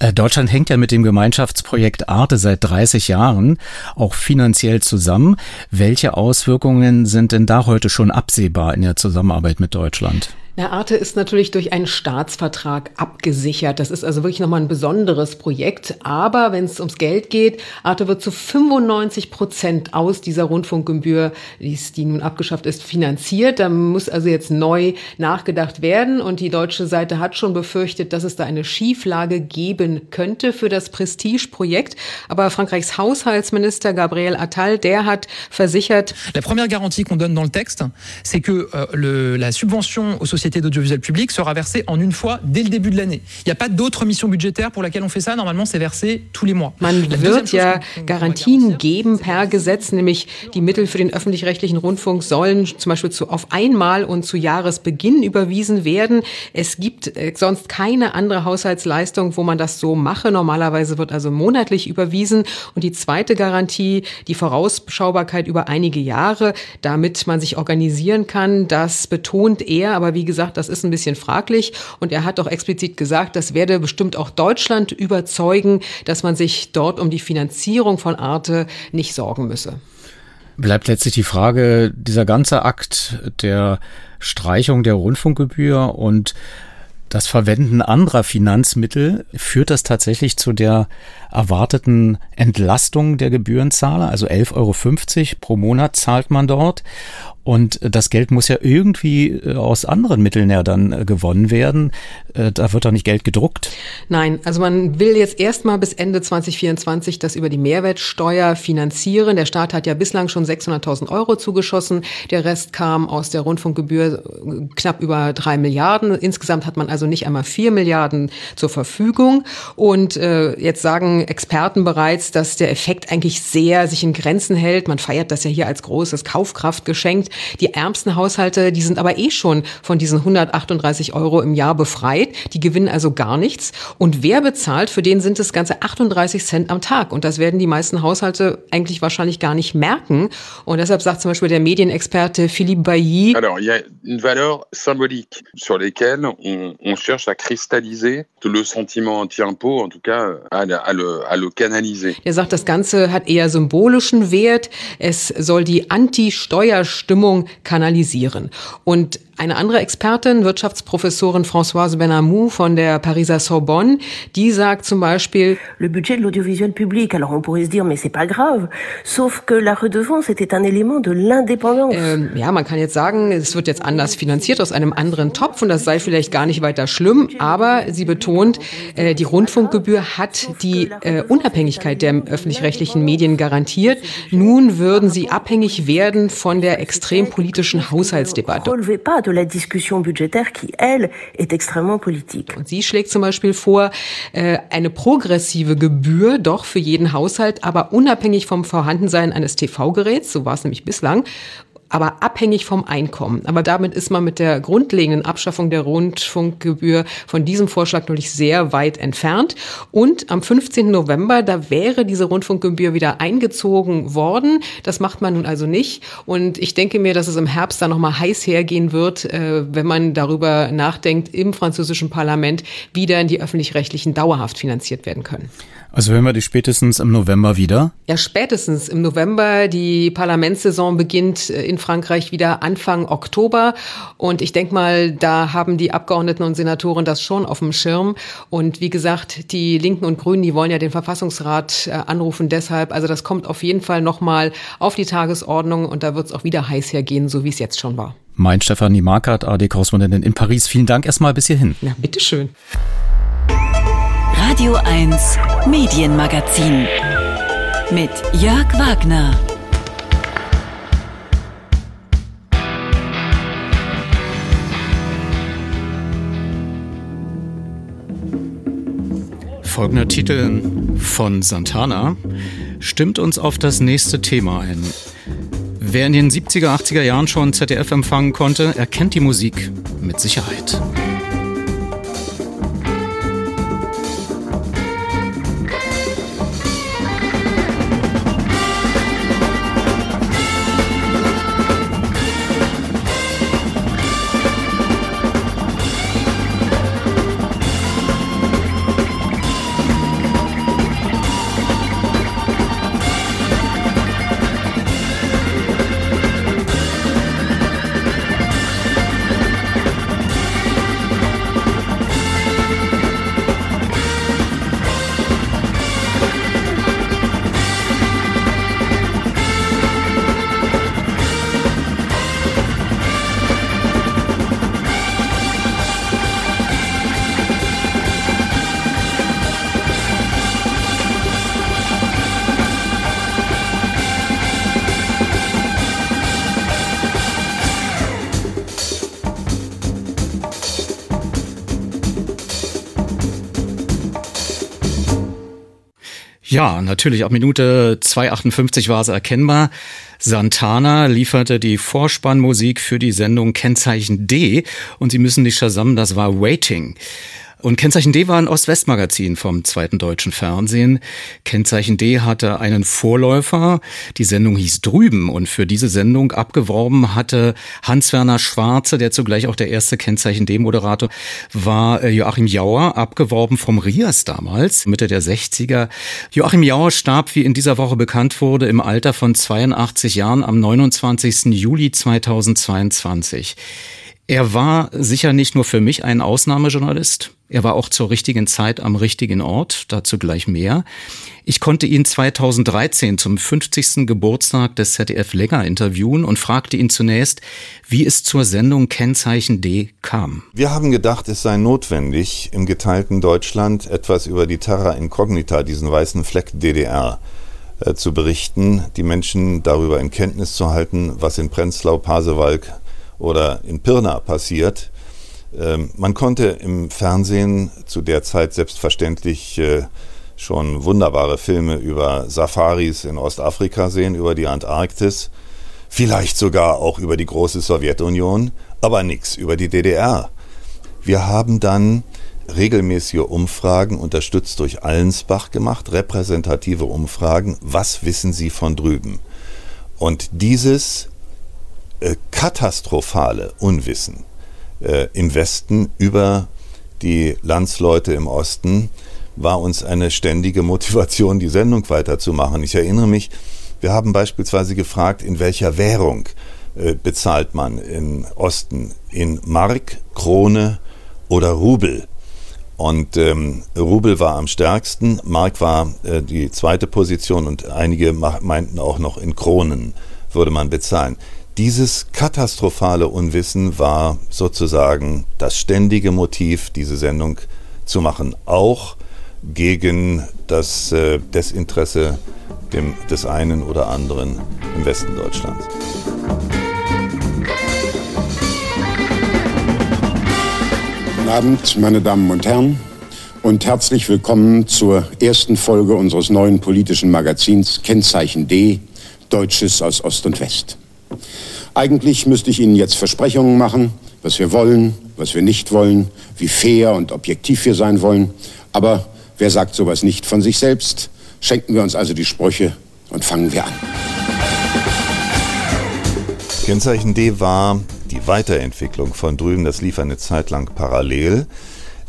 Speaker 3: Äh, Deutschland hängt ja mit dem Gemeinschaftsprojekt Arte seit 30 Jahren auch finanziell zusammen. Welche Auswirkungen sind denn da heute schon absehbar in der Zusammenarbeit mit Deutschland?
Speaker 14: Na, Arte ist natürlich durch einen Staatsvertrag abgesichert. Das ist also wirklich nochmal ein besonderes Projekt. Aber wenn es ums Geld geht, Arte wird zu 95 Prozent aus dieser Rundfunkgebühr, die nun abgeschafft ist, finanziert. Da muss also jetzt neu nachgedacht werden. Und die deutsche Seite hat schon befürchtet, dass es da eine Schieflage geben könnte für das Prestige-Projekt. Aber Frankreichs Haushaltsminister Gabriel Attal, der hat versichert,
Speaker 17: La première garantie qu'on donne dans le texte, c'est que euh, le, la subvention aux société d'audiovisuel public sera versée en une fois dès le début de l'année. Il n'y a pas d'autre mission budgétaire pour laquelle on fait ça. Normalement, c'est versé tous les mois.
Speaker 14: Man wird ja Garantien geben per Gesetz, nämlich die Mittel für den öffentlich-rechtlichen Rundfunk sollen zum Beispiel zu, auf einmal und zu Jahresbeginn überwiesen werden. Es gibt äh, sonst keine andere Haushaltsleistung, wo man das so mache. Normalerweise wird also monatlich überwiesen. Und die zweite Garantie, die Vorausschaubarkeit über einige Jahre, damit man sich organisieren kann, das betont er. Aber wie gesagt, das ist ein bisschen fraglich. Und er hat auch explizit gesagt, das werde bestimmt auch Deutschland überzeugen, dass man sich dort um die Finanzierung von Arte nicht sorgen müsse.
Speaker 3: Bleibt letztlich die Frage, dieser ganze Akt der Streichung der Rundfunkgebühr und das Verwenden anderer Finanzmittel, führt das tatsächlich zu der erwarteten Entlastung der Gebührenzahler? Also 11,50 Euro pro Monat zahlt man dort. Und das Geld muss ja irgendwie äh, aus anderen Mitteln ja dann äh, gewonnen werden. Äh, da wird doch nicht Geld gedruckt.
Speaker 14: Nein, also man will jetzt erstmal bis Ende 2024 das über die Mehrwertsteuer finanzieren. Der Staat hat ja bislang schon 600.000 Euro zugeschossen. Der Rest kam aus der Rundfunkgebühr knapp über drei Milliarden. Insgesamt hat man also nicht einmal vier Milliarden zur Verfügung. Und äh, jetzt sagen Experten bereits, dass der Effekt eigentlich sehr sich in Grenzen hält. Man feiert das ja hier als großes Kaufkraftgeschenk. Die ärmsten Haushalte, die sind aber eh schon von diesen 138 Euro im Jahr befreit. Die gewinnen also gar nichts. Und wer bezahlt, für den sind es ganze 38 Cent am Tag. Und das werden die meisten Haushalte eigentlich wahrscheinlich gar nicht merken. Und deshalb sagt zum Beispiel der Medienexperte Philippe Bailly.
Speaker 18: Alors, il y a une valeur symbolique sur lesquelles on, on cherche à cristalliser le sentiment anti-impôt, en tout cas à, à, le, à le canaliser.
Speaker 14: Er sagt, das Ganze hat eher symbolischen Wert. Es soll die Anti-Steuerstimmung Stimmung kanalisieren. Und eine andere Expertin, Wirtschaftsprofessorin Françoise Benamou von der Pariser Sorbonne, die sagt zum Beispiel,
Speaker 19: Le budget de l'audiovisuel public, alors on pourrait se dire, mais c'est pas grave, sauf que la redevance était un élément de l'indépendance.
Speaker 14: Ähm, ja, man kann jetzt sagen, es wird jetzt anders finanziert aus einem anderen Topf und das sei vielleicht gar nicht weiter schlimm, aber sie betont, äh, die Rundfunkgebühr hat die äh, Unabhängigkeit der öffentlich-rechtlichen Medien garantiert. Nun würden sie abhängig werden von der extrem politischen Haushaltsdebatte
Speaker 19: de la discussion budgétaire qui, elle, est extrêmement politique.
Speaker 14: Und sie schlägt zum Beispiel vor, äh, eine progressive Gebühr doch für jeden Haushalt, aber unabhängig vom Vorhandensein eines TV-Geräts, so war es nämlich bislang, aber abhängig vom Einkommen. Aber damit ist man mit der grundlegenden Abschaffung der Rundfunkgebühr von diesem Vorschlag natürlich sehr weit entfernt. Und am 15. November, da wäre diese Rundfunkgebühr wieder eingezogen worden. Das macht man nun also nicht. Und ich denke mir, dass es im Herbst da nochmal heiß hergehen wird, äh, wenn man darüber nachdenkt, im französischen Parlament wieder in die öffentlich-rechtlichen dauerhaft finanziert werden können.
Speaker 3: Also hören wir die spätestens im November wieder?
Speaker 14: Ja, spätestens im November. Die Parlamentssaison beginnt äh, in Frankreich wieder Anfang Oktober. Und ich denke mal, da haben die Abgeordneten und Senatoren das schon auf dem Schirm. Und wie gesagt, die Linken und Grünen, die wollen ja den Verfassungsrat äh, anrufen deshalb. Also das kommt auf jeden Fall nochmal auf die Tagesordnung und da wird es auch wieder heiß hergehen, so wie es jetzt schon war.
Speaker 3: Mein Stefanie Markert, AD-Korrespondentin in Paris. Vielen Dank erstmal bis hierhin.
Speaker 14: Ja, bitteschön.
Speaker 5: Radio 1 Medienmagazin mit Jörg Wagner.
Speaker 3: Folgender Titel von Santana stimmt uns auf das nächste Thema ein. Wer in den 70er, 80er Jahren schon ZDF empfangen konnte, erkennt die Musik mit Sicherheit. Natürlich. Ab Minute 2,58 war es erkennbar. Santana lieferte die Vorspannmusik für die Sendung Kennzeichen D und Sie müssen nicht Shazam, das war Waiting. Und Kennzeichen D war ein Ost-West-Magazin vom zweiten deutschen Fernsehen. Kennzeichen D hatte einen Vorläufer. Die Sendung hieß Drüben und für diese Sendung abgeworben hatte Hans-Werner Schwarze, der zugleich auch der erste Kennzeichen D-Moderator war, äh, Joachim Jauer, abgeworben vom Rias damals, Mitte der 60er. Joachim Jauer starb, wie in dieser Woche bekannt wurde, im Alter von 82 Jahren am 29. Juli 2022. Er war sicher nicht nur für mich ein Ausnahmejournalist, er war auch zur richtigen Zeit am richtigen Ort, dazu gleich mehr. Ich konnte ihn 2013 zum 50. Geburtstag des ZDF länger interviewen und fragte ihn zunächst, wie es zur Sendung Kennzeichen D kam.
Speaker 20: Wir haben gedacht, es sei notwendig, im geteilten Deutschland etwas über die Terra Incognita, diesen weißen Fleck DDR, äh, zu berichten, die Menschen darüber in Kenntnis zu halten, was in Prenzlau, Pasewalk oder in Pirna passiert. Ähm, man konnte im Fernsehen zu der Zeit selbstverständlich äh, schon wunderbare Filme über Safaris in Ostafrika sehen, über die Antarktis, vielleicht sogar auch über die große Sowjetunion, aber nichts über die DDR. Wir haben dann regelmäßige Umfragen, unterstützt durch Allensbach gemacht, repräsentative Umfragen, was wissen Sie von drüben? Und dieses äh, katastrophale Unwissen äh, im Westen über die Landsleute im Osten war uns eine ständige Motivation, die Sendung weiterzumachen. Ich erinnere mich, wir haben beispielsweise gefragt, in welcher Währung äh, bezahlt man im Osten? In Mark, Krone oder Rubel? Und ähm, Rubel war am stärksten, Mark war äh, die zweite Position und einige meinten auch noch in Kronen würde man bezahlen. Dieses katastrophale Unwissen war sozusagen das ständige Motiv, diese Sendung zu machen, auch gegen das äh, Desinteresse des einen oder anderen im Westen Deutschlands.
Speaker 21: Guten Abend, meine Damen und Herren, und herzlich willkommen zur ersten Folge unseres neuen politischen Magazins Kennzeichen D, Deutsches aus Ost und West. Eigentlich müsste ich Ihnen jetzt Versprechungen machen, was wir wollen, was wir nicht wollen, wie fair und objektiv wir sein wollen. Aber wer sagt sowas nicht von sich selbst? Schenken wir uns also die Sprüche und fangen wir an.
Speaker 20: Kennzeichen D war die Weiterentwicklung von drüben. Das lief eine Zeit lang parallel.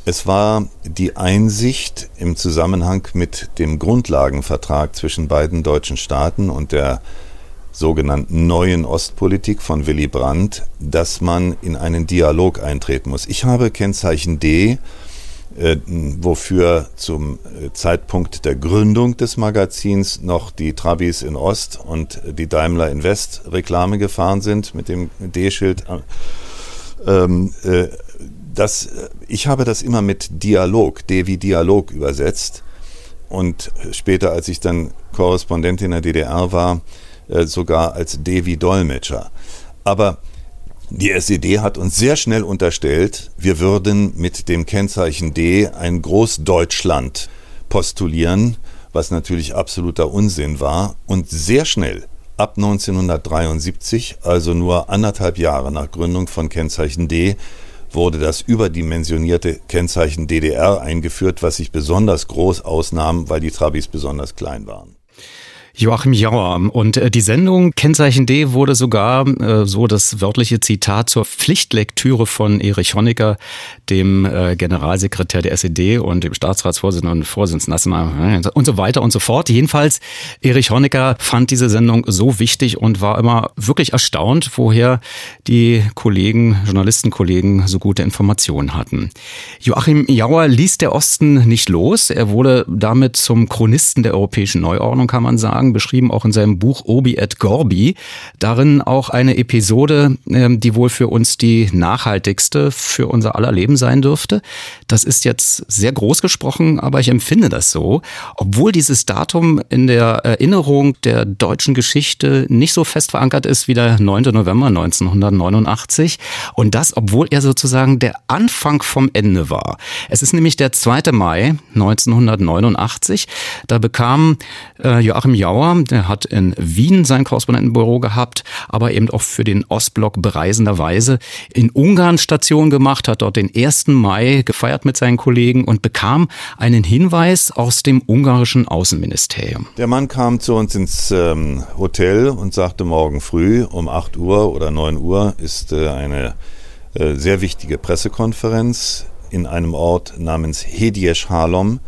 Speaker 20: Es war die Einsicht im Zusammenhang mit dem Grundlagenvertrag zwischen beiden deutschen Staaten und der sogenannten neuen Ostpolitik von Willy Brandt, dass man in einen Dialog eintreten muss. Ich habe Kennzeichen D, äh, wofür zum äh, Zeitpunkt der Gründung des Magazins noch die Trabis in Ost und die Daimler in West Reklame gefahren sind mit dem D-Schild. Ähm, äh, das, ich habe das immer mit Dialog, D wie Dialog übersetzt. Und später, als ich dann Korrespondent in der DDR war, äh, sogar als Devi Dolmetscher. Aber die SED hat uns sehr schnell unterstellt, wir würden mit dem Kennzeichen D ein Großdeutschland postulieren, was natürlich absoluter Unsinn war. Und sehr schnell, ab 1973, also nur anderthalb Jahre nach Gründung von Kennzeichen D, wurde das überdimensionierte Kennzeichen DDR eingeführt, was sich besonders groß ausnahm, weil die Trabis besonders klein waren.
Speaker 3: Joachim Jauer. Und äh, die Sendung Kennzeichen D wurde sogar, äh, so das wörtliche Zitat, zur Pflichtlektüre von Erich Honecker, dem äh, Generalsekretär der SED und dem Staatsratsvorsitzenden und Vorsitzenden und so weiter und so fort. Jedenfalls, Erich Honecker fand diese Sendung so wichtig und war immer wirklich erstaunt, woher die Kollegen, Journalistenkollegen so gute Informationen hatten. Joachim Jauer ließ der Osten nicht los. Er wurde damit zum Chronisten der europäischen Neuordnung, kann man sagen lang beschrieben, auch in seinem Buch Obi et Gorbi. Darin auch eine Episode, ähm, die wohl für uns die nachhaltigste für unser aller Leben sein dürfte. Das ist jetzt sehr groß gesprochen, aber ich empfinde das so. Obwohl dieses Datum in der Erinnerung der deutschen Geschichte nicht so fest verankert ist wie der 9. November 1989. Und das, obwohl er sozusagen der Anfang vom Ende war. Es ist nämlich der 2. Mai 1989. Da bekam äh, Joachim Jauer, der hat in Wien sein Korrespondentenbüro gehabt, aber eben auch für den Ostblock bereisenderweise in Ungarn Station gemacht, hat dort den 1. Mai gefeiert mit seinen Kollegen und bekam einen Hinweis aus dem ungarischen Außenministerium.
Speaker 20: Der Mann kam zu uns ins ähm, Hotel und sagte morgen früh um 8 Uhr oder 9 Uhr ist äh, eine äh, sehr wichtige Pressekonferenz in einem Ort namens Hedieshalom,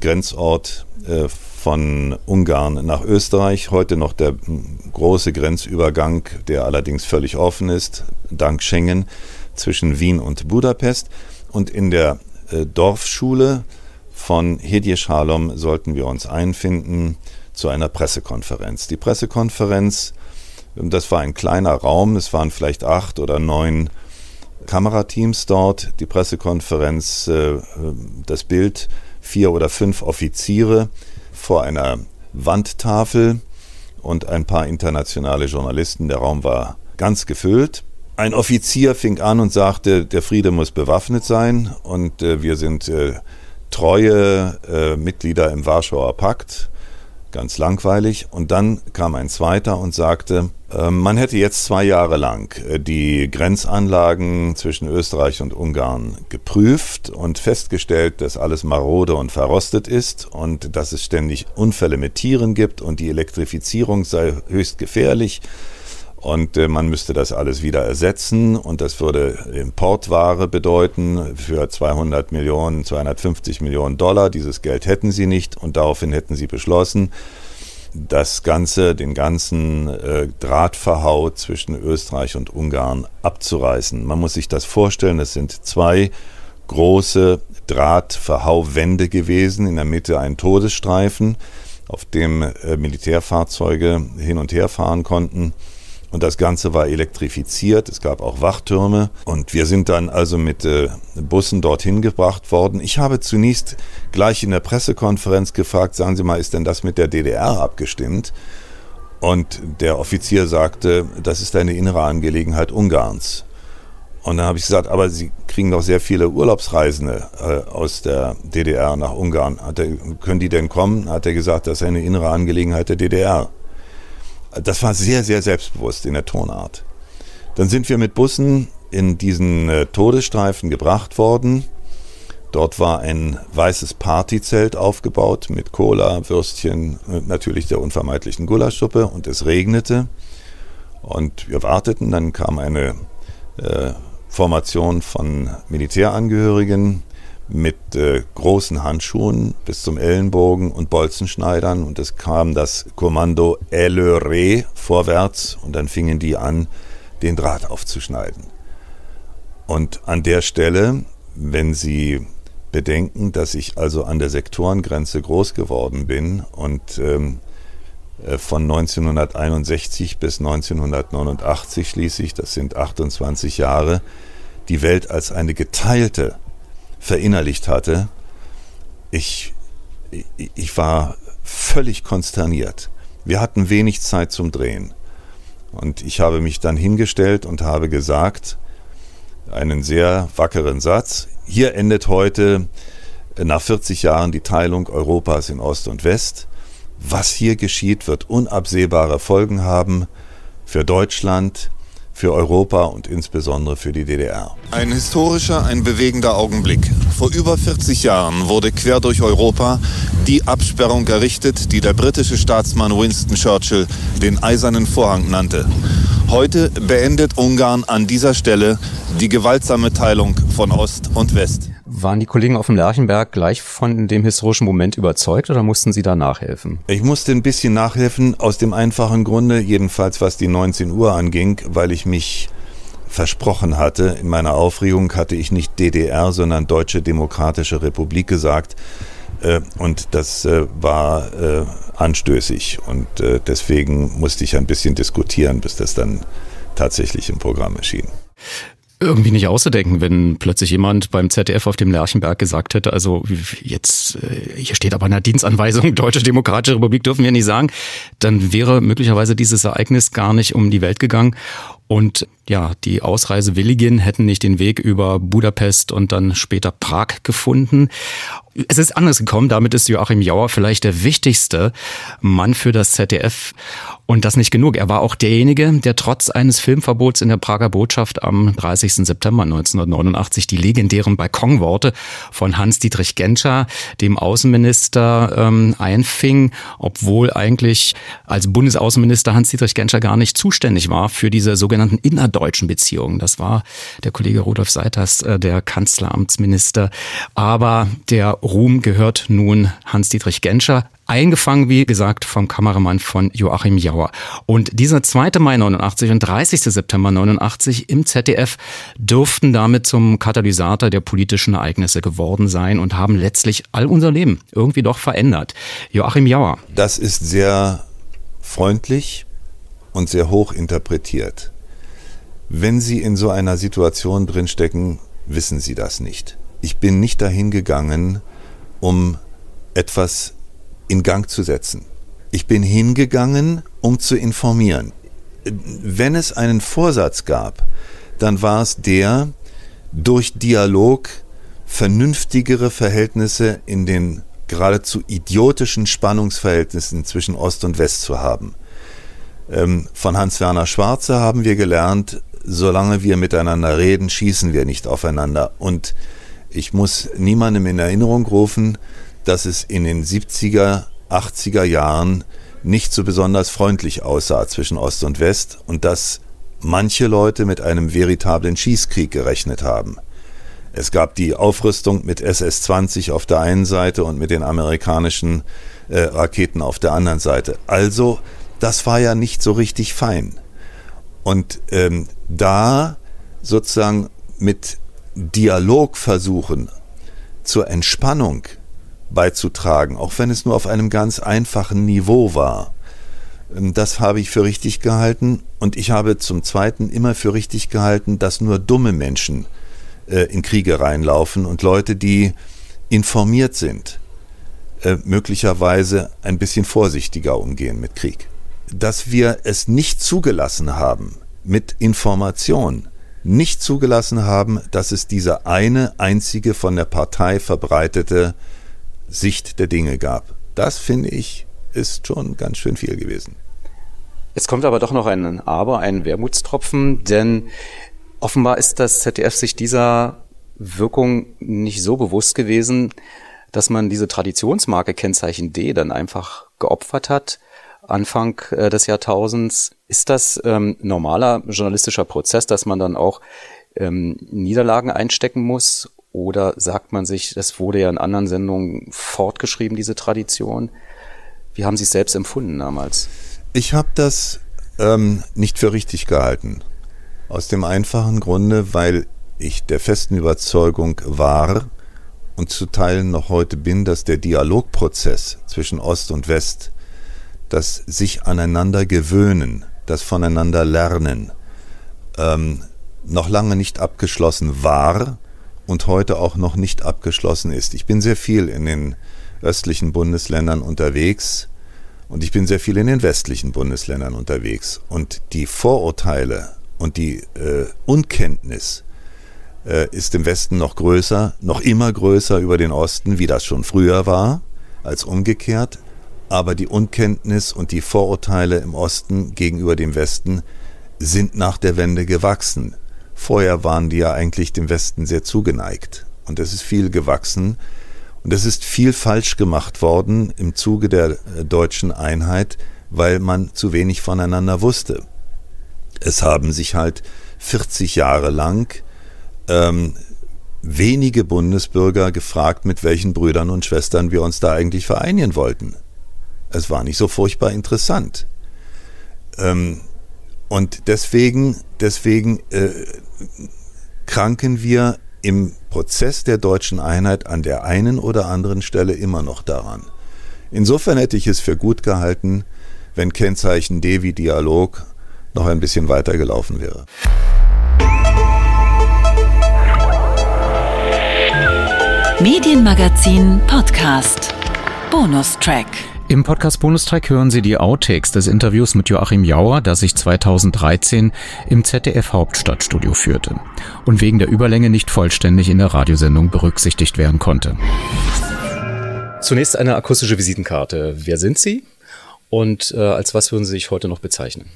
Speaker 20: Grenzort äh, von Ungarn nach Österreich. Heute noch der große Grenzübergang, der allerdings völlig offen ist, dank Schengen, zwischen Wien und Budapest. Und in der äh, Dorfschule von Hedieshalom sollten wir uns einfinden zu einer Pressekonferenz. Die Pressekonferenz, das war ein kleiner Raum, es waren vielleicht acht oder neun Kamerateams dort, die Pressekonferenz, äh, das Bild, vier oder fünf Offiziere vor einer Wandtafel und ein paar internationale Journalisten. Der Raum war ganz gefüllt. Ein Offizier fing an und sagte, der Friede muss bewaffnet sein und äh, wir sind äh, treue äh, Mitglieder im Warschauer Pakt ganz langweilig. Und dann kam ein zweiter und sagte, man hätte jetzt zwei Jahre lang äh, die Grenzanlagen zwischen Österreich und Ungarn geprüft und festgestellt, dass alles marode und verrostet ist und dass es ständig Unfälle mit Tieren gibt und die Elektrifizierung sei höchst gefährlich und äh, man müsste das alles wieder ersetzen und das würde Importware bedeuten für 200 Millionen, 250 Millionen Dollar. Dieses Geld hätten sie nicht und daraufhin hätten sie beschlossen, das Ganze, den ganzen äh, Drahtverhau zwischen Österreich und Ungarn abzureißen. Man muss sich das vorstellen, es sind zwei große Drahtverhauwände gewesen, in der Mitte ein Todesstreifen, auf dem äh, Militärfahrzeuge hin und her fahren konnten. Und das Ganze war elektrifiziert. Es gab auch Wachtürme. Und wir sind dann also mit äh, Bussen dorthin gebracht worden. Ich habe zunächst gleich in der Pressekonferenz gefragt, sagen Sie mal, ist denn das mit der DDR abgestimmt? Und der Offizier sagte, das ist eine innere Angelegenheit Ungarns. Und dann habe ich gesagt, aber Sie kriegen doch sehr viele Urlaubsreisende äh, aus der DDR nach Ungarn. Er, können die denn kommen? Hat er gesagt, das ist eine innere Angelegenheit der DDR. Das war sehr, sehr selbstbewusst in der Tonart. Dann sind wir mit Bussen in diesen äh, Todesstreifen gebracht worden. Dort war ein weißes Partyzelt aufgebaut mit Cola, Würstchen, und natürlich der unvermeidlichen Gulaschsuppe und es regnete. Und wir warteten, dann kam eine äh, Formation von Militärangehörigen mit äh, großen Handschuhen bis zum Ellenbogen und Bolzenschneidern und es kam das Kommando Elere vorwärts und dann fingen die an, den Draht aufzuschneiden. Und an der Stelle, wenn Sie bedenken, dass ich also an der Sektorengrenze groß geworden bin und ähm, äh, von 1961 bis 1989 schließlich, das sind 28 Jahre, die Welt als eine geteilte verinnerlicht hatte, ich, ich war völlig konsterniert. Wir hatten wenig Zeit zum Drehen. Und ich habe mich dann hingestellt und habe gesagt, einen sehr wackeren Satz, hier endet heute nach 40 Jahren die Teilung Europas in Ost und West. Was hier geschieht, wird unabsehbare Folgen haben für Deutschland, für Europa und insbesondere für die DDR.
Speaker 22: Ein historischer, ein bewegender Augenblick. Vor über 40 Jahren wurde quer durch Europa die Absperrung errichtet, die der britische Staatsmann Winston Churchill den Eisernen Vorhang nannte. Heute beendet Ungarn an dieser Stelle die gewaltsame Teilung von Ost und West.
Speaker 3: Waren die Kollegen auf dem Lerchenberg gleich von dem historischen Moment überzeugt oder mussten sie da nachhelfen?
Speaker 20: Ich musste ein bisschen nachhelfen, aus dem einfachen Grunde, jedenfalls was die 19 Uhr anging, weil ich mich versprochen hatte. In meiner Aufregung hatte ich nicht DDR, sondern Deutsche Demokratische Republik gesagt. Äh, und das äh, war äh, anstößig. Und deswegen musste ich ein bisschen diskutieren, bis das dann tatsächlich im Programm erschien
Speaker 3: irgendwie nicht auszudenken, wenn plötzlich jemand beim ZDF auf dem Lerchenberg gesagt hätte, also jetzt, hier steht aber in der Dienstanweisung, (laughs) Deutsche Demokratische Republik dürfen wir nicht sagen, dann wäre möglicherweise dieses Ereignis gar nicht um die Welt gegangen. Und ja, die Ausreisewilligen hätten nicht den Weg über Budapest und dann später Prag gefunden. Es ist anders gekommen. Damit ist Joachim Jauer vielleicht der wichtigste Mann für das ZDF. Und das nicht genug. Er war auch derjenige, der trotz eines Filmverbots in der Prager Botschaft am 30. September 1989 die legendären Balkonworte von Hans-Dietrich Genscher, dem Außenminister, ähm, einfing, obwohl eigentlich als Bundesaußenminister Hans-Dietrich Genscher gar nicht zuständig war für diese sogenannten innerdeutschen Beziehungen. Das war der Kollege Rudolf Seiters, äh, der Kanzleramtsminister. Aber der Ruhm gehört nun Hans-Dietrich Genscher. Eingefangen, wie gesagt, vom Kameramann von Joachim Jauer. Und dieser 2. Mai 89 und 30. September 89 im ZDF dürften damit zum Katalysator der politischen Ereignisse geworden sein und haben letztlich all unser Leben irgendwie doch verändert. Joachim Jauer.
Speaker 20: Das ist sehr freundlich und sehr hoch interpretiert. Wenn Sie in so einer Situation drinstecken, wissen Sie das nicht. Ich bin nicht dahin gegangen, um etwas in Gang zu setzen. Ich bin hingegangen, um zu informieren. Wenn es einen Vorsatz gab, dann war es der, durch Dialog vernünftigere Verhältnisse in den geradezu idiotischen Spannungsverhältnissen zwischen Ost und West zu haben. Ähm, von Hans-Werner Schwarze haben wir gelernt, solange wir miteinander reden, schießen wir nicht aufeinander. Und ich muss niemandem in Erinnerung rufen, dass es in den 70er, 80er Jahren nicht so besonders freundlich aussah zwischen Ost und West und dass manche Leute mit einem veritablen Schießkrieg gerechnet haben. Es gab die Aufrüstung mit SS-20 auf der einen Seite und mit den amerikanischen äh, Raketen auf der anderen Seite. Also, das war ja nicht so richtig fein. Und ähm, da sozusagen mit Dialog versuchen, zur Entspannung beizutragen, auch wenn es nur auf einem ganz einfachen Niveau war. Ähm, das habe ich für richtig gehalten und ich habe zum Zweiten immer für richtig gehalten, dass nur dumme Menschen äh, in Kriege reinlaufen und Leute, die informiert sind, äh, möglicherweise ein bisschen vorsichtiger umgehen mit Krieg. Dass wir es nicht zugelassen haben mit Information, nicht zugelassen haben, dass es diese eine einzige von der Partei verbreitete Sicht der Dinge gab. Das finde ich ist schon ganz schön viel gewesen.
Speaker 3: Jetzt kommt aber doch noch ein Aber, ein Wermutstropfen, denn offenbar ist das ZDF sich dieser Wirkung nicht so bewusst gewesen, dass man diese Traditionsmarke Kennzeichen D dann einfach geopfert hat Anfang äh, des Jahrtausends. Ist das ähm, normaler journalistischer Prozess, dass man dann auch ähm, Niederlagen einstecken muss? Oder sagt man sich, das wurde ja in anderen Sendungen fortgeschrieben, diese Tradition? Wie haben Sie es selbst empfunden damals?
Speaker 20: Ich habe das ähm, nicht für richtig gehalten. Aus dem einfachen Grunde, weil ich der festen Überzeugung war und zu Teilen noch heute bin, dass der Dialogprozess zwischen Ost und West das sich aneinander gewöhnen, das voneinander lernen, ähm, noch lange nicht abgeschlossen war und heute auch noch nicht abgeschlossen ist. Ich bin sehr viel in den östlichen Bundesländern unterwegs und ich bin sehr viel in den westlichen Bundesländern unterwegs. Und die Vorurteile und die äh, Unkenntnis äh, ist im Westen noch größer, noch immer größer über den Osten, wie das schon früher war, als umgekehrt aber die Unkenntnis und die Vorurteile im Osten gegenüber dem Westen sind nach der Wende gewachsen. Vorher waren die ja eigentlich dem Westen sehr zugeneigt. Und es ist viel gewachsen. Und es ist viel falsch gemacht worden im Zuge der äh, deutschen Einheit, weil man zu wenig voneinander wusste. Es haben sich halt 40 Jahre lang ähm, wenige Bundesbürger gefragt, mit welchen Brüdern und Schwestern wir uns da eigentlich vereinigen wollten. Es war nicht so furchtbar interessant. Ähm, und deswegen, deswegen äh, kranken wir im Prozess der deutschen Einheit an der einen oder anderen Stelle immer noch daran. Insofern hätte ich es für gut gehalten, wenn Kennzeichen D wie Dialog noch ein bisschen weiter gelaufen wäre.
Speaker 5: Medienmagazin Podcast. Bonustrack.
Speaker 3: Im Podcast Bonustrack hören Sie die Outtakes des Interviews mit Joachim Jauer, das ich 2013 im ZDF Hauptstadtstudio führte und wegen der Überlänge nicht vollständig in der Radiosendung berücksichtigt werden konnte. Zunächst eine akustische Visitenkarte. Wer sind Sie und äh, als was würden Sie sich heute noch bezeichnen?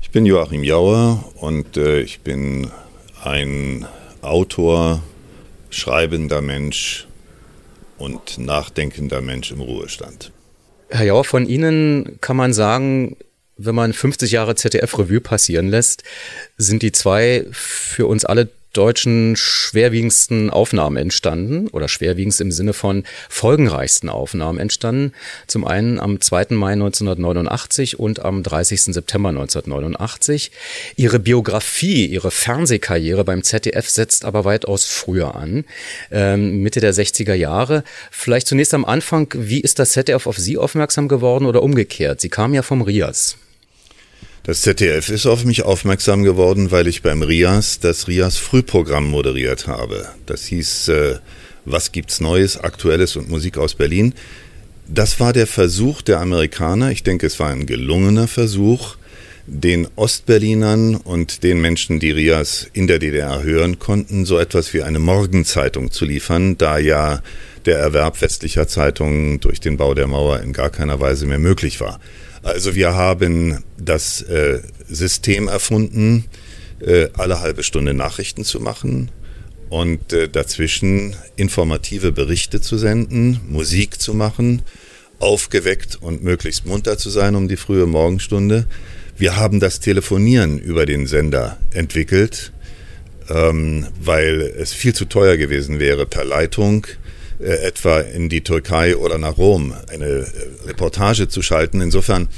Speaker 20: Ich bin Joachim Jauer und äh, ich bin ein Autor, schreibender Mensch und nachdenkender Mensch im Ruhestand.
Speaker 3: Herr Jauer, von Ihnen kann man sagen, wenn man 50 Jahre ZDF-Revue passieren lässt, sind die zwei für uns alle deutschen schwerwiegendsten Aufnahmen entstanden oder schwerwiegendst im Sinne von folgenreichsten Aufnahmen entstanden. Zum einen am 2. Mai 1989 und am 30. September 1989. Ihre Biografie, ihre Fernsehkarriere beim ZDF setzt aber weitaus früher an, ähm, Mitte der 60er Jahre. Vielleicht zunächst am Anfang, wie ist das ZDF auf Sie aufmerksam geworden oder umgekehrt? Sie kamen ja vom RIAS.
Speaker 20: Das ZDF ist auf mich aufmerksam geworden, weil ich beim RIAS das RIAS Frühprogramm moderiert habe. Das hieß äh, Was gibt's Neues, Aktuelles und Musik aus Berlin. Das war der Versuch der Amerikaner, ich denke, es war ein gelungener Versuch, den Ostberlinern und den Menschen, die RIAS in der DDR hören konnten, so etwas wie eine Morgenzeitung zu liefern, da ja der Erwerb westlicher Zeitungen durch den Bau der Mauer in gar keiner Weise mehr möglich war. Also wir haben das äh, System erfunden, äh, alle halbe Stunde Nachrichten zu machen und äh, dazwischen informative Berichte zu senden, Musik zu machen, aufgeweckt und möglichst munter zu sein um die frühe Morgenstunde. Wir haben das Telefonieren über den Sender entwickelt, ähm, weil es viel zu teuer gewesen wäre, per Leitung etwa in die Türkei oder nach Rom eine äh, Reportage zu schalten. Insofern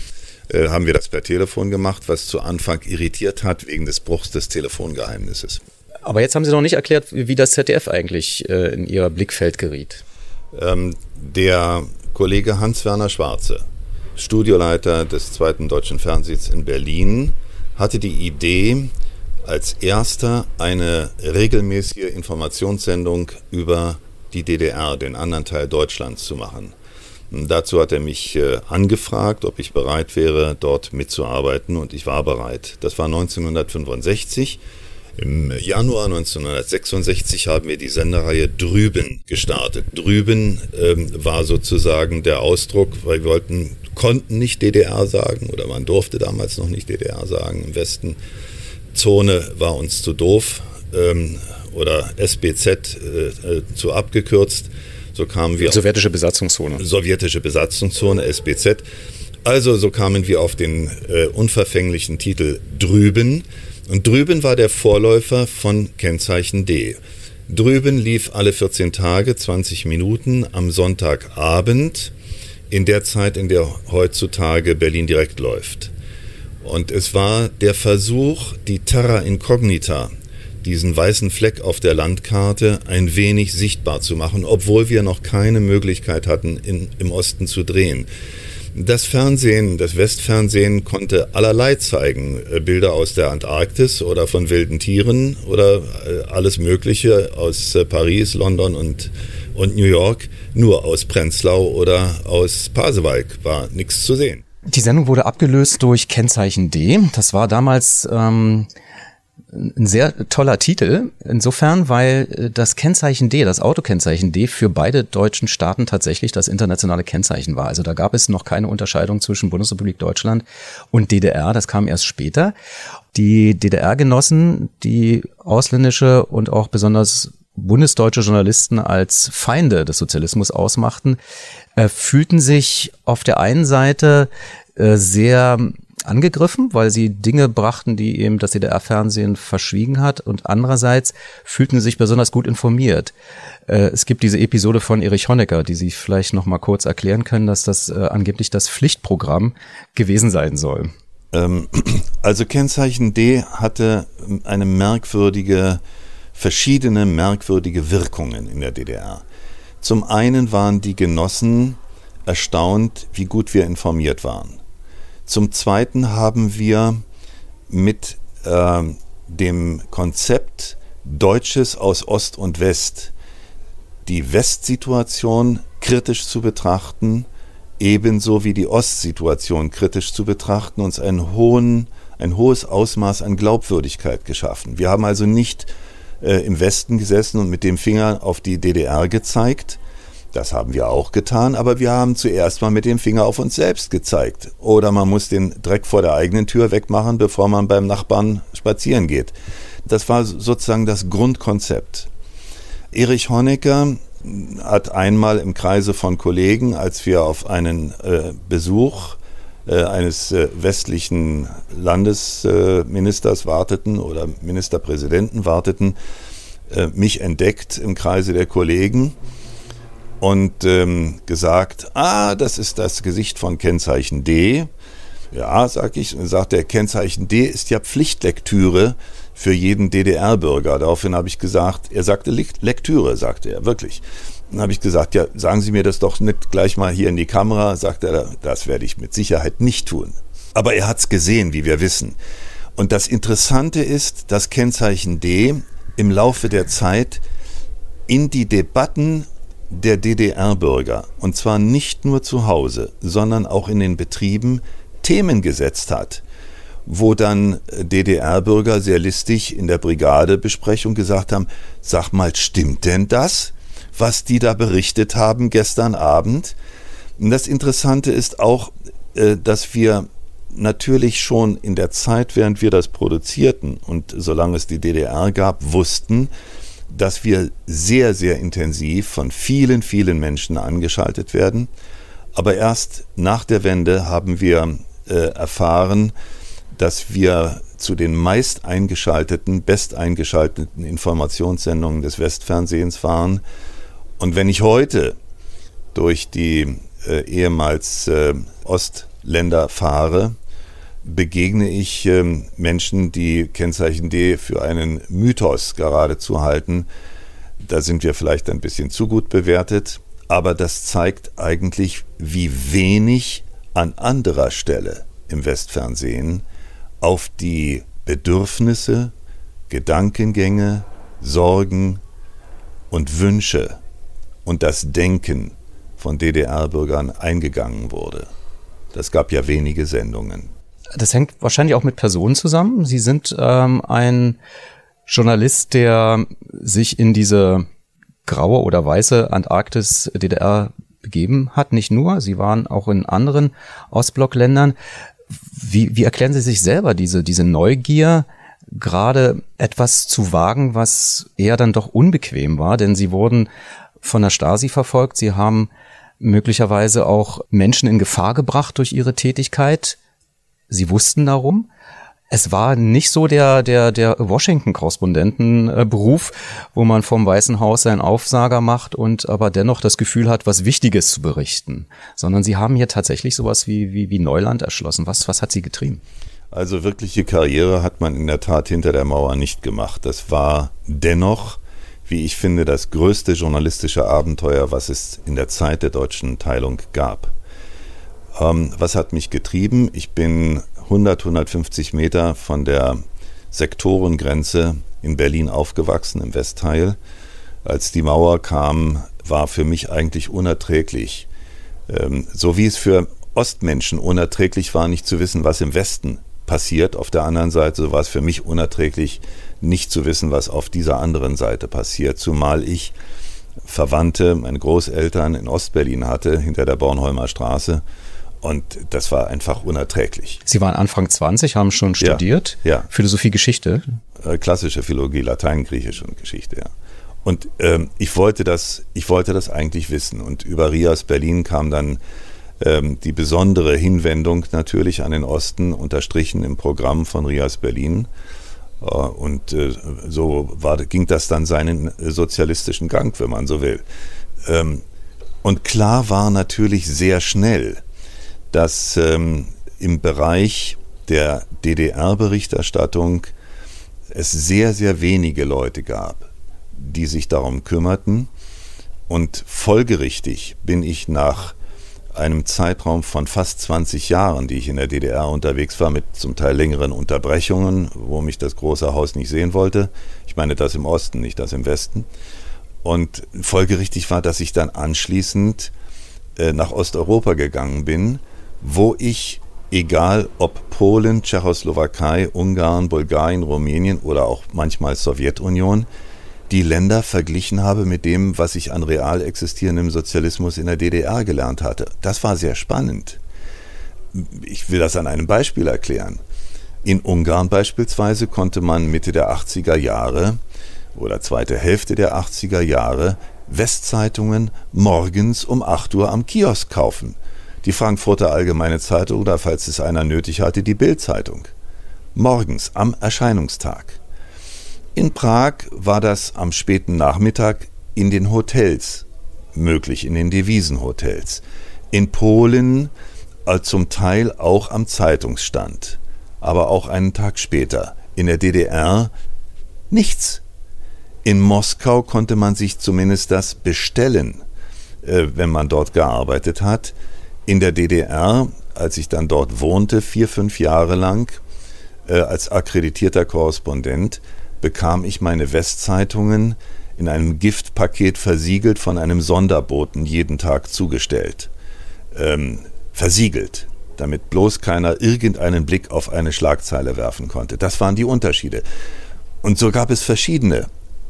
Speaker 20: äh, haben wir das per Telefon gemacht, was zu Anfang irritiert hat wegen des Bruchs des Telefongeheimnisses.
Speaker 3: Aber jetzt haben Sie noch nicht erklärt, wie das ZDF eigentlich äh, in Ihr Blickfeld geriet.
Speaker 20: Ähm, der Kollege Hans-Werner Schwarze, Studioleiter des zweiten deutschen Fernsehens in Berlin, hatte die Idee, als erster eine regelmäßige Informationssendung über die DDR, den anderen Teil Deutschlands zu machen. Dazu hat er mich äh, angefragt, ob ich bereit wäre, dort mitzuarbeiten und ich war bereit. Das war 1965. Im Januar 1966 haben wir die Sendereihe Drüben gestartet. Drüben ähm, war sozusagen der Ausdruck, weil wir wollten, konnten nicht DDR sagen oder man durfte damals noch nicht DDR sagen im Westen. Zone war uns zu doof, ähm, oder SBZ äh, äh, zu abgekürzt. So kamen wir.
Speaker 3: Sowjetische Besatzungszone.
Speaker 20: Sowjetische Besatzungszone, SBZ. Also so kamen wir auf den äh, unverfänglichen Titel Drüben. Und Drüben war der Vorläufer von Kennzeichen D. Drüben lief alle 14 Tage 20 Minuten am Sonntagabend in der Zeit, in der heutzutage Berlin direkt läuft. Und es war der Versuch, die Terra Incognita diesen weißen Fleck auf der Landkarte ein wenig sichtbar zu machen, obwohl wir noch keine Möglichkeit hatten, in, im Osten zu drehen. Das Fernsehen, das Westfernsehen konnte allerlei zeigen. Äh, Bilder aus der Antarktis oder von wilden Tieren oder äh, alles Mögliche aus äh, Paris, London und, und New York. Nur aus Prenzlau oder aus Pasewalk war nichts zu sehen.
Speaker 3: Die Sendung wurde abgelöst durch Kennzeichen D. Das war damals ähm, ein sehr toller Titel, insofern, weil äh, das Kennzeichen D, das Autokennzeichen D für beide deutschen Staaten tatsächlich das internationale Kennzeichen war. Also da gab es noch keine Unterscheidung zwischen Bundesrepublik Deutschland und DDR, das kam erst später. Die DDR-Genossen, die ausländische und auch besonders bundesdeutsche Journalisten als Feinde des Sozialismus ausmachten, äh, fühlten sich auf der einen Seite äh, sehr angegriffen, weil sie Dinge brachten, die eben das DDR-Fernsehen verschwiegen hat und andererseits fühlten sie sich besonders gut informiert. Äh, es gibt diese Episode von Erich Honecker, die Sie vielleicht noch mal kurz erklären können, dass das äh, angeblich das Pflichtprogramm gewesen sein soll.
Speaker 20: Ähm, also Kennzeichen D hatte eine merkwürdige verschiedene merkwürdige Wirkungen in der DDR. Zum einen waren die Genossen erstaunt, wie gut wir informiert waren. Zum zweiten haben wir mit äh, dem Konzept Deutsches aus Ost und West die Westsituation kritisch zu betrachten, ebenso wie die Ostsituation kritisch zu betrachten, uns einen hohen, ein hohes Ausmaß an Glaubwürdigkeit geschaffen. Wir haben also nicht äh, im Westen gesessen und mit dem Finger auf die DDR gezeigt. Das haben wir auch getan, aber wir haben zuerst mal mit dem Finger auf uns selbst gezeigt. Oder man muss den Dreck vor der eigenen Tür wegmachen, bevor man beim Nachbarn spazieren geht. Das war sozusagen das Grundkonzept. Erich Honecker hat einmal im Kreise von Kollegen, als wir auf einen äh, Besuch äh, eines äh, westlichen Landesministers warteten oder Ministerpräsidenten warteten, äh, mich entdeckt im Kreise der Kollegen und ähm, gesagt, ah, das ist das Gesicht von Kennzeichen D. Ja, sag ich, und sagt der Kennzeichen D ist ja Pflichtlektüre für jeden DDR-Bürger. Daraufhin habe ich gesagt, er sagte Lektüre, sagte er, wirklich. Dann habe ich gesagt, ja, sagen Sie mir das doch nicht gleich mal hier in die Kamera. Sagt er, das werde ich mit Sicherheit nicht tun. Aber er hat es gesehen, wie wir wissen. Und das Interessante ist, dass Kennzeichen D im Laufe der Zeit in die Debatten der DDR-Bürger, und zwar nicht nur zu Hause, sondern auch in den Betrieben, Themen gesetzt hat wo dann DDR-Bürger sehr listig in der Brigadebesprechung gesagt haben, sag mal, stimmt denn das, was die da berichtet haben gestern Abend? Und das Interessante ist auch, äh, dass wir natürlich schon in der Zeit, während wir das produzierten und solange es die DDR gab, wussten, dass wir sehr, sehr intensiv von vielen, vielen Menschen angeschaltet werden. Aber erst nach der Wende haben wir äh, erfahren, dass wir zu den meist eingeschalteten, best eingeschalteten Informationssendungen des Westfernsehens waren. Und wenn ich heute durch die äh, ehemals äh, Ostländer fahre, begegne ich äh, Menschen, die Kennzeichen D für einen Mythos geradezu halten. Da sind wir vielleicht ein bisschen zu gut bewertet, aber das zeigt eigentlich, wie wenig an anderer Stelle im Westfernsehen auf die Bedürfnisse, Gedankengänge, Sorgen und Wünsche und das Denken von DDR-Bürgern eingegangen wurde. Das gab ja wenige Sendungen.
Speaker 3: Das hängt wahrscheinlich auch mit Personen zusammen. Sie sind ähm, ein Journalist, der sich in diese graue oder weiße Antarktis DDR begeben hat. Nicht nur, Sie waren auch in anderen Ostblockländern. Wie, wie erklären Sie sich selber diese, diese Neugier, gerade etwas zu wagen, was eher dann doch unbequem war? Denn Sie wurden von der Stasi verfolgt. Sie haben möglicherweise auch Menschen in Gefahr gebracht durch Ihre Tätigkeit. Sie wussten darum es war nicht so der, der, der Washington-Korrespondentenberuf, wo man vom Weißen Haus seinen Aufsager macht und aber dennoch das Gefühl hat, was Wichtiges zu berichten, sondern sie haben hier tatsächlich sowas wie, wie, wie Neuland erschlossen. Was, was hat sie getrieben?
Speaker 20: Also wirkliche Karriere hat man in der Tat hinter der Mauer nicht gemacht. Das war dennoch, wie ich finde, das größte journalistische Abenteuer, was es in der Zeit der deutschen Teilung gab. Ähm, was hat mich getrieben? Ich bin 100, 150 Meter von der Sektorengrenze in Berlin aufgewachsen, im Westteil. Als die Mauer kam, war für mich eigentlich unerträglich. Ähm, so wie es für Ostmenschen unerträglich war, nicht zu wissen, was im Westen passiert. Auf der anderen Seite so war es für mich unerträglich, nicht zu wissen, was auf dieser anderen Seite passiert, zumal ich Verwandte, meine Großeltern in Ostberlin hatte, hinter der Bornholmer Straße. Und das war einfach unerträglich.
Speaker 3: Sie waren Anfang 20, haben schon studiert.
Speaker 20: Ja. ja.
Speaker 3: Philosophie, Geschichte.
Speaker 20: Äh, klassische Philologie, Latein, Griechisch und Geschichte, ja. Und ähm, ich wollte das, ich wollte das eigentlich wissen. Und über Rias Berlin kam dann ähm, die besondere Hinwendung natürlich an den Osten, unterstrichen im Programm von Rias Berlin. Äh, und äh, so war, ging das dann seinen äh, sozialistischen Gang, wenn man so will. Ähm, und klar war natürlich sehr schnell, dass ähm, im Bereich der DDR-Berichterstattung es sehr, sehr wenige Leute gab, die sich darum kümmerten. Und folgerichtig bin ich nach einem Zeitraum von fast 20 Jahren, die ich in der DDR unterwegs war, mit zum Teil längeren Unterbrechungen, wo mich das große Haus nicht sehen wollte. Ich meine das im Osten, nicht das im Westen. Und folgerichtig war, dass ich dann anschließend äh, nach Osteuropa gegangen bin, wo ich, egal ob Polen, Tschechoslowakei, Ungarn, Bulgarien, Rumänien oder auch manchmal Sowjetunion, die Länder verglichen habe mit dem, was ich an real existierendem Sozialismus in der DDR gelernt hatte. Das war sehr spannend. Ich will das an einem Beispiel erklären. In Ungarn beispielsweise konnte man Mitte der 80er Jahre oder zweite Hälfte der 80er Jahre Westzeitungen morgens um 8 Uhr am Kiosk kaufen. Die Frankfurter Allgemeine Zeitung oder falls es einer nötig hatte, die Bildzeitung. Morgens am Erscheinungstag. In Prag war das am späten Nachmittag in den Hotels möglich, in den Devisenhotels. In Polen äh, zum Teil auch am Zeitungsstand, aber auch einen Tag später. In der DDR nichts. In Moskau konnte man sich zumindest das bestellen, äh, wenn man dort gearbeitet hat. In der DDR, als ich dann dort wohnte, vier, fünf Jahre lang, äh, als akkreditierter Korrespondent, bekam ich meine Westzeitungen in einem Giftpaket versiegelt von einem Sonderboten jeden Tag zugestellt. Ähm, versiegelt, damit bloß keiner irgendeinen Blick auf eine Schlagzeile werfen konnte. Das waren die Unterschiede. Und so gab es verschiedene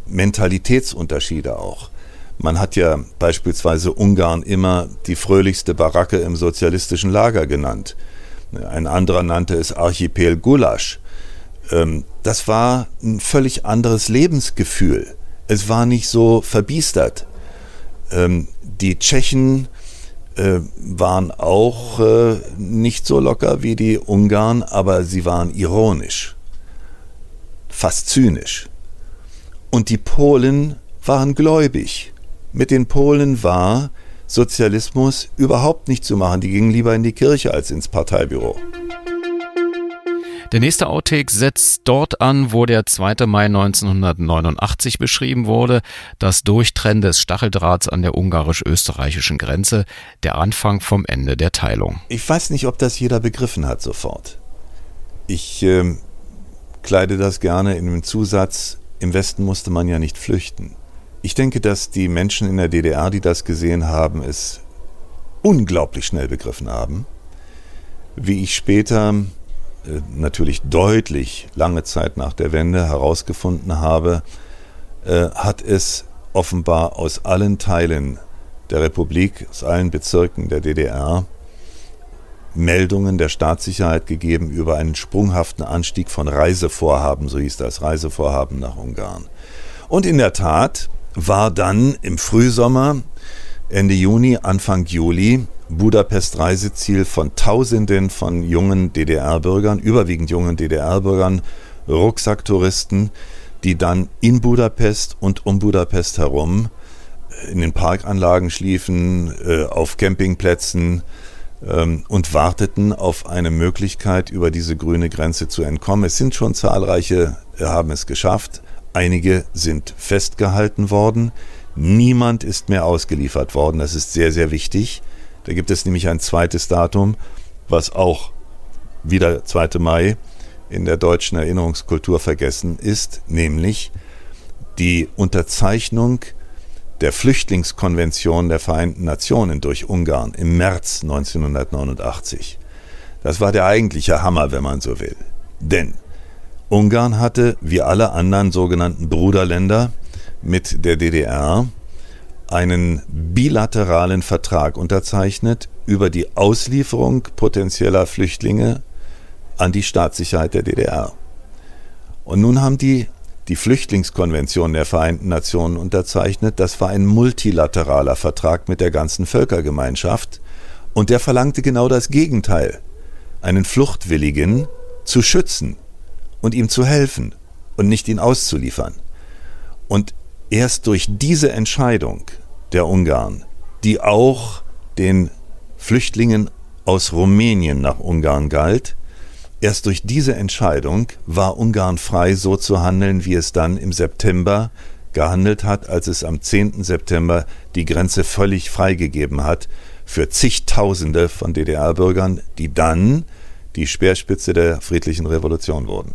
Speaker 20: Mentalitätsunterschiede auch. Man hat ja beispielsweise Ungarn immer die fröhlichste Baracke im sozialistischen Lager genannt. Ein anderer nannte es Archipel Gulasch. Ähm, das war ein völlig anderes Lebensgefühl. Es war nicht so verbiestert. Ähm, die Tschechen äh, waren auch äh, nicht so locker wie die Ungarn, aber sie waren ironisch, fast zynisch. Und die Polen waren gläubig. Mit den Polen war Sozialismus überhaupt nicht zu machen. Die gingen lieber in die Kirche als ins Parteibüro.
Speaker 3: Der nächste Outtake setzt dort an, wo der 2. Mai 1989 beschrieben wurde, das Durchtrennen des Stacheldrahts an der ungarisch-österreichischen Grenze, der Anfang vom Ende der Teilung.
Speaker 20: Ich weiß nicht, ob das jeder begriffen hat sofort. Ich äh, kleide das gerne in dem Zusatz, im Westen musste man ja nicht flüchten. Ich denke, dass die Menschen in der DDR, die das gesehen haben, es unglaublich schnell begriffen haben. Wie ich später äh, natürlich deutlich lange Zeit nach der Wende herausgefunden habe, äh, hat es offenbar aus allen Teilen der Republik, aus allen Bezirken der DDR, Meldungen der Staatssicherheit gegeben über einen sprunghaften Anstieg von Reisevorhaben, so hieß das, Reisevorhaben nach Ungarn. Und in der Tat war dann im Frühsommer, Ende Juni, Anfang Juli, Budapest Reiseziel von Tausenden von jungen DDR-Bürgern, überwiegend jungen DDR-Bürgern, Rucksacktouristen, die dann in Budapest und um Budapest herum äh, in den Parkanlagen schliefen, äh, auf Campingplätzen ähm, und warteten auf eine Möglichkeit, über diese grüne Grenze zu entkommen. Es sind schon zahlreiche, äh, haben es geschafft. Einige sind festgehalten worden. Niemand ist mehr ausgeliefert worden. Das ist sehr, sehr wichtig. Da gibt es nämlich ein zweites Datum, was auch wieder 2. Mai in der deutschen Erinnerungskultur vergessen ist, nämlich die Unterzeichnung der Flüchtlingskonvention der Vereinten Nationen durch Ungarn im März 1989. Das war der eigentliche Hammer, wenn man so will. Denn Ungarn hatte, wie alle anderen sogenannten Bruderländer mit der DDR, einen bilateralen Vertrag unterzeichnet über die Auslieferung potenzieller Flüchtlinge an die Staatssicherheit der DDR. Und nun haben die die Flüchtlingskonvention der Vereinten Nationen unterzeichnet. Das war ein multilateraler Vertrag mit der ganzen Völkergemeinschaft und der verlangte genau das Gegenteil, einen Fluchtwilligen zu schützen und ihm zu helfen und nicht ihn auszuliefern. Und erst durch diese Entscheidung der Ungarn, die auch den Flüchtlingen aus Rumänien nach Ungarn galt, Erst durch diese Entscheidung war Ungarn frei, so zu handeln, wie es dann im September gehandelt hat, als es am 10. September die Grenze völlig freigegeben hat für zigtausende von DDR-Bürgern, die dann die Speerspitze der friedlichen Revolution wurden.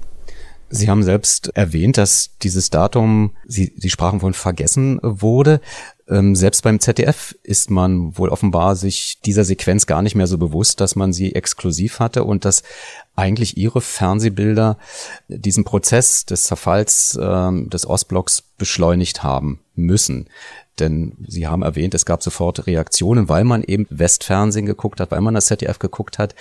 Speaker 3: Sie haben selbst erwähnt, dass dieses Datum, Sie, Sie sprachen von vergessen wurde. Ähm, selbst beim ZDF ist man wohl offenbar sich dieser Sequenz gar nicht mehr so bewusst, dass man sie exklusiv hatte und dass eigentlich ihre Fernsehbilder diesen Prozess des Zerfalls ähm, des Ostblocks beschleunigt haben müssen. Denn Sie haben erwähnt, es gab sofort Reaktionen, weil man eben Westfernsehen geguckt hat, weil man das ZDF geguckt hat,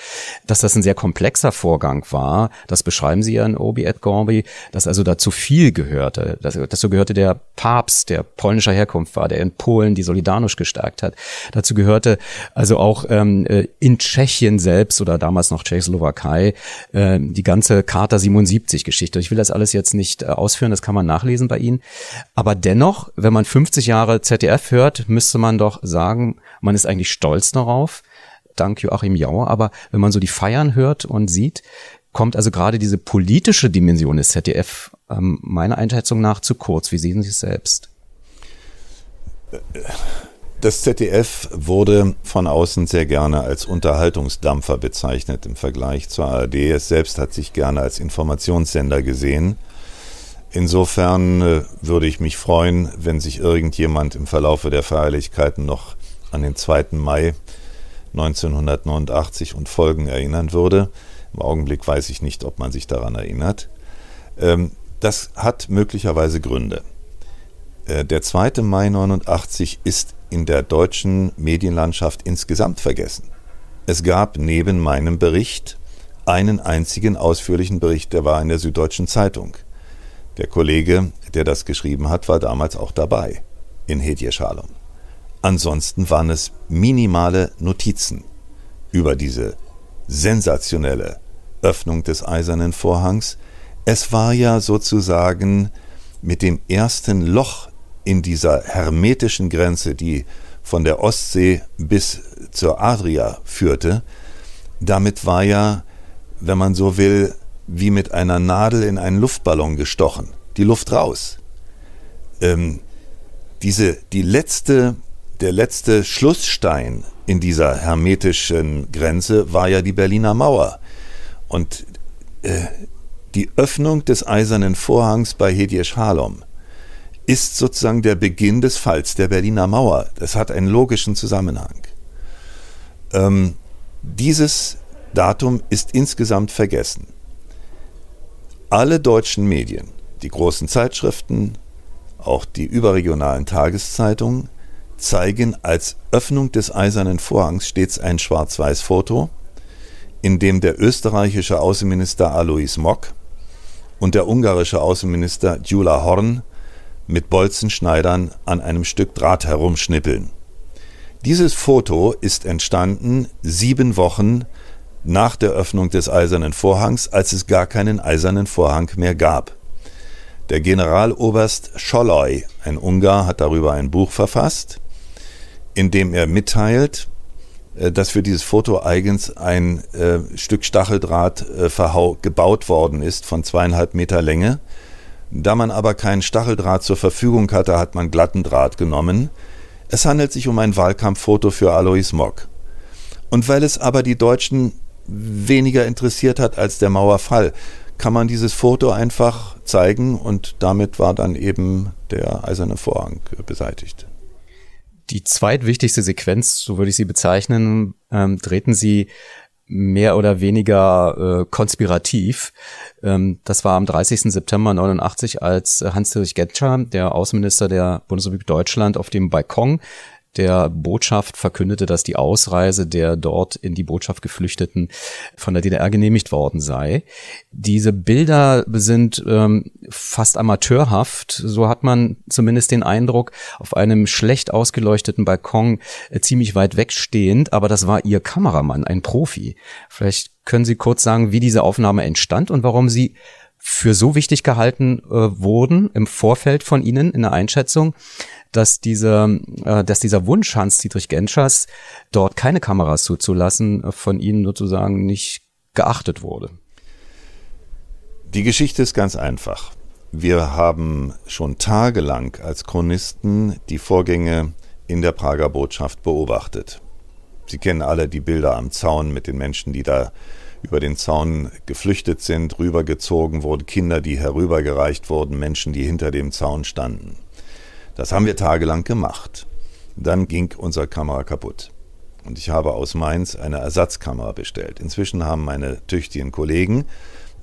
Speaker 3: dass das ein sehr komplexer Vorgang war. Das beschreiben Sie ja in Obi et Gorbi, dass also dazu viel gehörte. Dazu gehörte der Papst, der polnischer Herkunft war, der in Polen die Solidarność gestärkt hat. Dazu gehörte also auch ähm, äh, in Tschechien selbst oder damals noch Tschechoslowakei äh, die ganze Charta 77 Geschichte. Ich will das alles jetzt nicht äh, ausführen, das kann man nachlesen bei Ihnen. Aber dennoch, wenn man 50 Jahre ZDF hört, müsste man doch sagen, man ist eigentlich stolz darauf, dank Joachim Jauer, aber wenn man so die Feiern hört und sieht, kommt also gerade diese politische Dimension des ZDF ähm, meiner Einschätzung nach zu kurz. Wie sehen Sie es selbst?
Speaker 20: Das ZDF wurde von außen sehr gerne als Unterhaltungsdampfer bezeichnet im Vergleich zur ARD. Es selbst hat sich gerne als Informationssender gesehen. Insofern äh, würde ich mich freuen, wenn sich irgendjemand im Verlaufe der Feierlichkeiten noch an den 2. Mai 1989 und Folgen erinnern würde. Im Augenblick weiß ich nicht, ob man sich daran erinnert. Ähm, das hat möglicherweise Gründe. Äh, der 2. Mai 1989 ist in der deutschen Medienlandschaft insgesamt vergessen. Es gab neben meinem Bericht einen einzigen ausführlichen Bericht, der war in der Süddeutschen Zeitung. Der Kollege, der das geschrieben hat, war damals auch dabei in Hedje Schalom. Ansonsten waren es minimale Notizen über diese sensationelle Öffnung des eisernen Vorhangs. Es war ja sozusagen mit dem ersten Loch in dieser hermetischen Grenze, die von der Ostsee bis zur Adria führte, damit war ja, wenn man so will, wie mit einer Nadel in einen Luftballon gestochen. Die Luft raus. Ähm, diese, die letzte, der letzte Schlussstein in dieser hermetischen Grenze war ja die Berliner Mauer. Und äh, die Öffnung des eisernen Vorhangs bei Hedje Schalom ist sozusagen der Beginn des Falls der Berliner Mauer. Das hat einen logischen Zusammenhang. Ähm, dieses Datum ist insgesamt vergessen alle deutschen Medien, die großen Zeitschriften, auch die überregionalen Tageszeitungen, zeigen als Öffnung des Eisernen Vorhangs stets ein Schwarz-Weiß-Foto, in dem der österreichische Außenminister Alois Mock und der ungarische Außenminister Gyula Horn mit Bolzenschneidern an einem Stück Draht herumschnippeln. Dieses Foto ist entstanden sieben Wochen nach der Öffnung des Eisernen Vorhangs, als es gar keinen Eisernen Vorhang mehr gab. Der Generaloberst Scholloy, ein Ungar, hat darüber ein Buch verfasst, in dem er mitteilt, äh, dass für dieses Foto eigens ein äh, Stück Stacheldraht äh, gebaut worden ist von zweieinhalb Meter Länge. Da man aber keinen Stacheldraht zur Verfügung hatte, hat man glatten Draht genommen. Es handelt sich um ein Wahlkampffoto für Alois Mock. Und weil es aber die Deutschen weniger interessiert hat als der Mauerfall, kann man dieses Foto einfach zeigen und damit war dann eben der eiserne Vorhang beseitigt.
Speaker 3: Die zweitwichtigste Sequenz, so würde ich sie bezeichnen, ähm, drehten sie mehr oder weniger äh, konspirativ. Ähm, das war am 30. September 89, als Hans-Dietrich Genscher, der Außenminister der Bundesrepublik Deutschland, auf dem Balkon der Botschaft verkündete, dass die Ausreise der dort in die Botschaft Geflüchteten von der DDR genehmigt worden sei. Diese Bilder sind ähm, fast amateurhaft, so hat man zumindest den Eindruck, auf einem schlecht ausgeleuchteten Balkon äh, ziemlich weit weg stehend, aber das war ihr Kameramann, ein Profi. Vielleicht können Sie kurz sagen, wie diese Aufnahme entstand und warum sie für so wichtig gehalten äh, wurden im Vorfeld von Ihnen in der Einschätzung, dass dieser, äh, dass dieser Wunsch Hans-Dietrich Genschers, dort keine Kameras zuzulassen, äh, von Ihnen sozusagen nicht geachtet wurde.
Speaker 20: Die Geschichte ist ganz einfach. Wir haben schon tagelang als Chronisten die Vorgänge in der Prager Botschaft beobachtet. Sie kennen alle die Bilder am Zaun mit den Menschen, die da über den Zaun geflüchtet sind, rübergezogen wurden, Kinder, die herübergereicht wurden, Menschen, die hinter dem Zaun standen. Das haben wir tagelang gemacht. Dann ging unsere Kamera kaputt. Und ich habe aus Mainz eine Ersatzkamera bestellt. Inzwischen haben meine tüchtigen Kollegen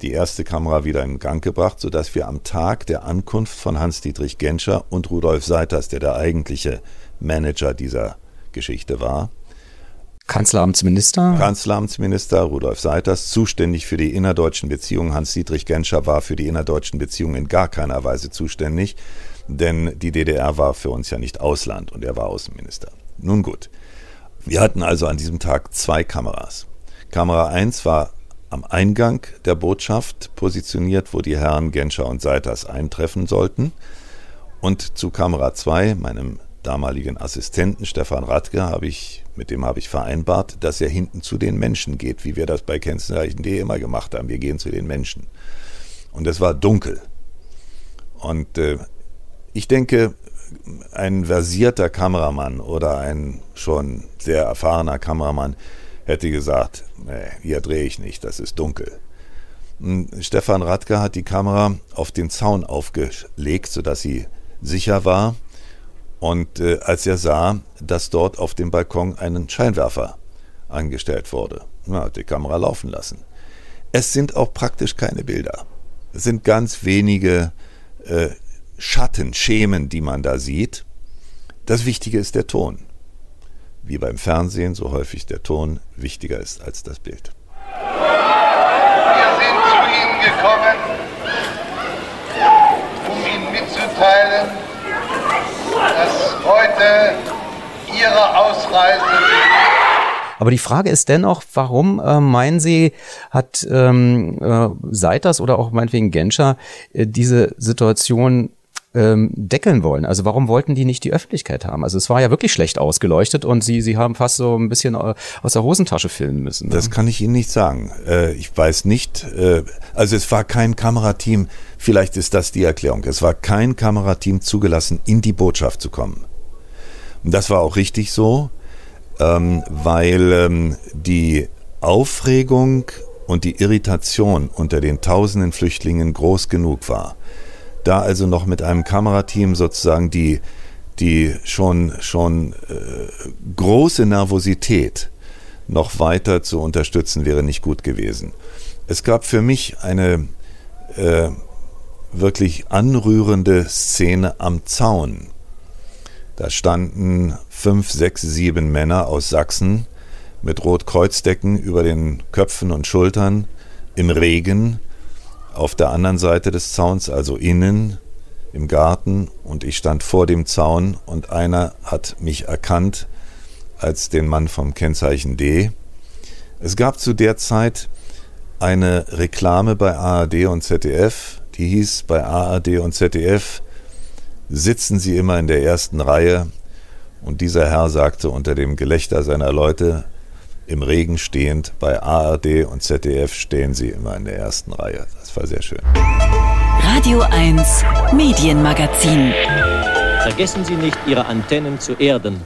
Speaker 20: die erste Kamera wieder in Gang gebracht, sodass wir am Tag der Ankunft von Hans-Dietrich Genscher und Rudolf Seiters, der der eigentliche Manager dieser Geschichte war,
Speaker 3: Kanzleramtsminister?
Speaker 20: Kanzleramtsminister Rudolf Seiters, zuständig für die innerdeutschen Beziehungen. Hans-Dietrich Genscher war für die innerdeutschen Beziehungen in gar keiner Weise zuständig, denn die DDR war für uns ja nicht Ausland und er war Außenminister. Nun gut. Wir hatten also an diesem Tag zwei Kameras. Kamera 1 war am Eingang der Botschaft positioniert, wo die Herren Genscher und Seiters eintreffen sollten. Und zu Kamera 2, meinem damaligen Assistenten Stefan Radke, habe ich, mit dem habe ich vereinbart, dass er hinten zu den Menschen geht, wie wir das bei Kennzeichen.de immer gemacht haben. Wir gehen zu den Menschen. Und es war dunkel. Und äh, ich denke, ein versierter Kameramann oder ein schon sehr erfahrener Kameramann hätte gesagt, nee, hier drehe ich nicht, das ist dunkel. Und Stefan Radke hat die Kamera auf den Zaun aufgelegt, sodass sie sicher war. Und äh, als er sah, dass dort auf dem Balkon ein Scheinwerfer angestellt wurde, na, hat die Kamera laufen lassen. Es sind auch praktisch keine Bilder. Es sind ganz wenige äh, Schatten, Schemen, die man da sieht. Das Wichtige ist der Ton wie beim Fernsehen so häufig der Ton wichtiger ist als das Bild.
Speaker 23: Wir sind zu Ihnen gekommen, um Ihnen mitzuteilen, heute Ihre Ausreise
Speaker 3: aber die Frage ist dennoch, warum äh, meinen Sie, hat ähm, äh, Seiters oder auch meinetwegen Genscher äh, diese Situation ähm, deckeln wollen. Also warum wollten die nicht die Öffentlichkeit haben? Also es war ja wirklich schlecht ausgeleuchtet und sie, sie haben fast so ein bisschen äh, aus der Hosentasche filmen müssen.
Speaker 20: Ne? Das kann ich Ihnen nicht sagen. Äh, ich weiß nicht. Äh, also es war kein Kamerateam, vielleicht ist das die Erklärung. Es war kein Kamerateam zugelassen, in die Botschaft zu kommen. Das war auch richtig so, ähm, weil ähm, die Aufregung und die Irritation unter den tausenden Flüchtlingen groß genug war da also noch mit einem Kamerateam sozusagen die, die schon, schon äh, große Nervosität noch weiter zu unterstützen, wäre nicht gut gewesen. Es gab für mich eine äh, wirklich anrührende Szene am Zaun. Da standen fünf, sechs, sieben Männer aus Sachsen mit Rotkreuzdecken über den Köpfen und Schultern im Regen auf der anderen Seite des Zauns, also innen im Garten, und ich stand vor dem Zaun und einer hat mich erkannt als den Mann vom Kennzeichen D. Es gab zu der Zeit eine Reklame bei ARD und ZDF, die hieß bei ARD und ZDF sitzen Sie immer in der ersten Reihe und dieser Herr sagte unter dem Gelächter seiner Leute, im Regen stehend, bei ARD und ZDF stehen Sie immer in der ersten Reihe. Das war sehr schön.
Speaker 5: Radio 1 Medienmagazin.
Speaker 11: Vergessen Sie nicht, Ihre Antennen zu erden.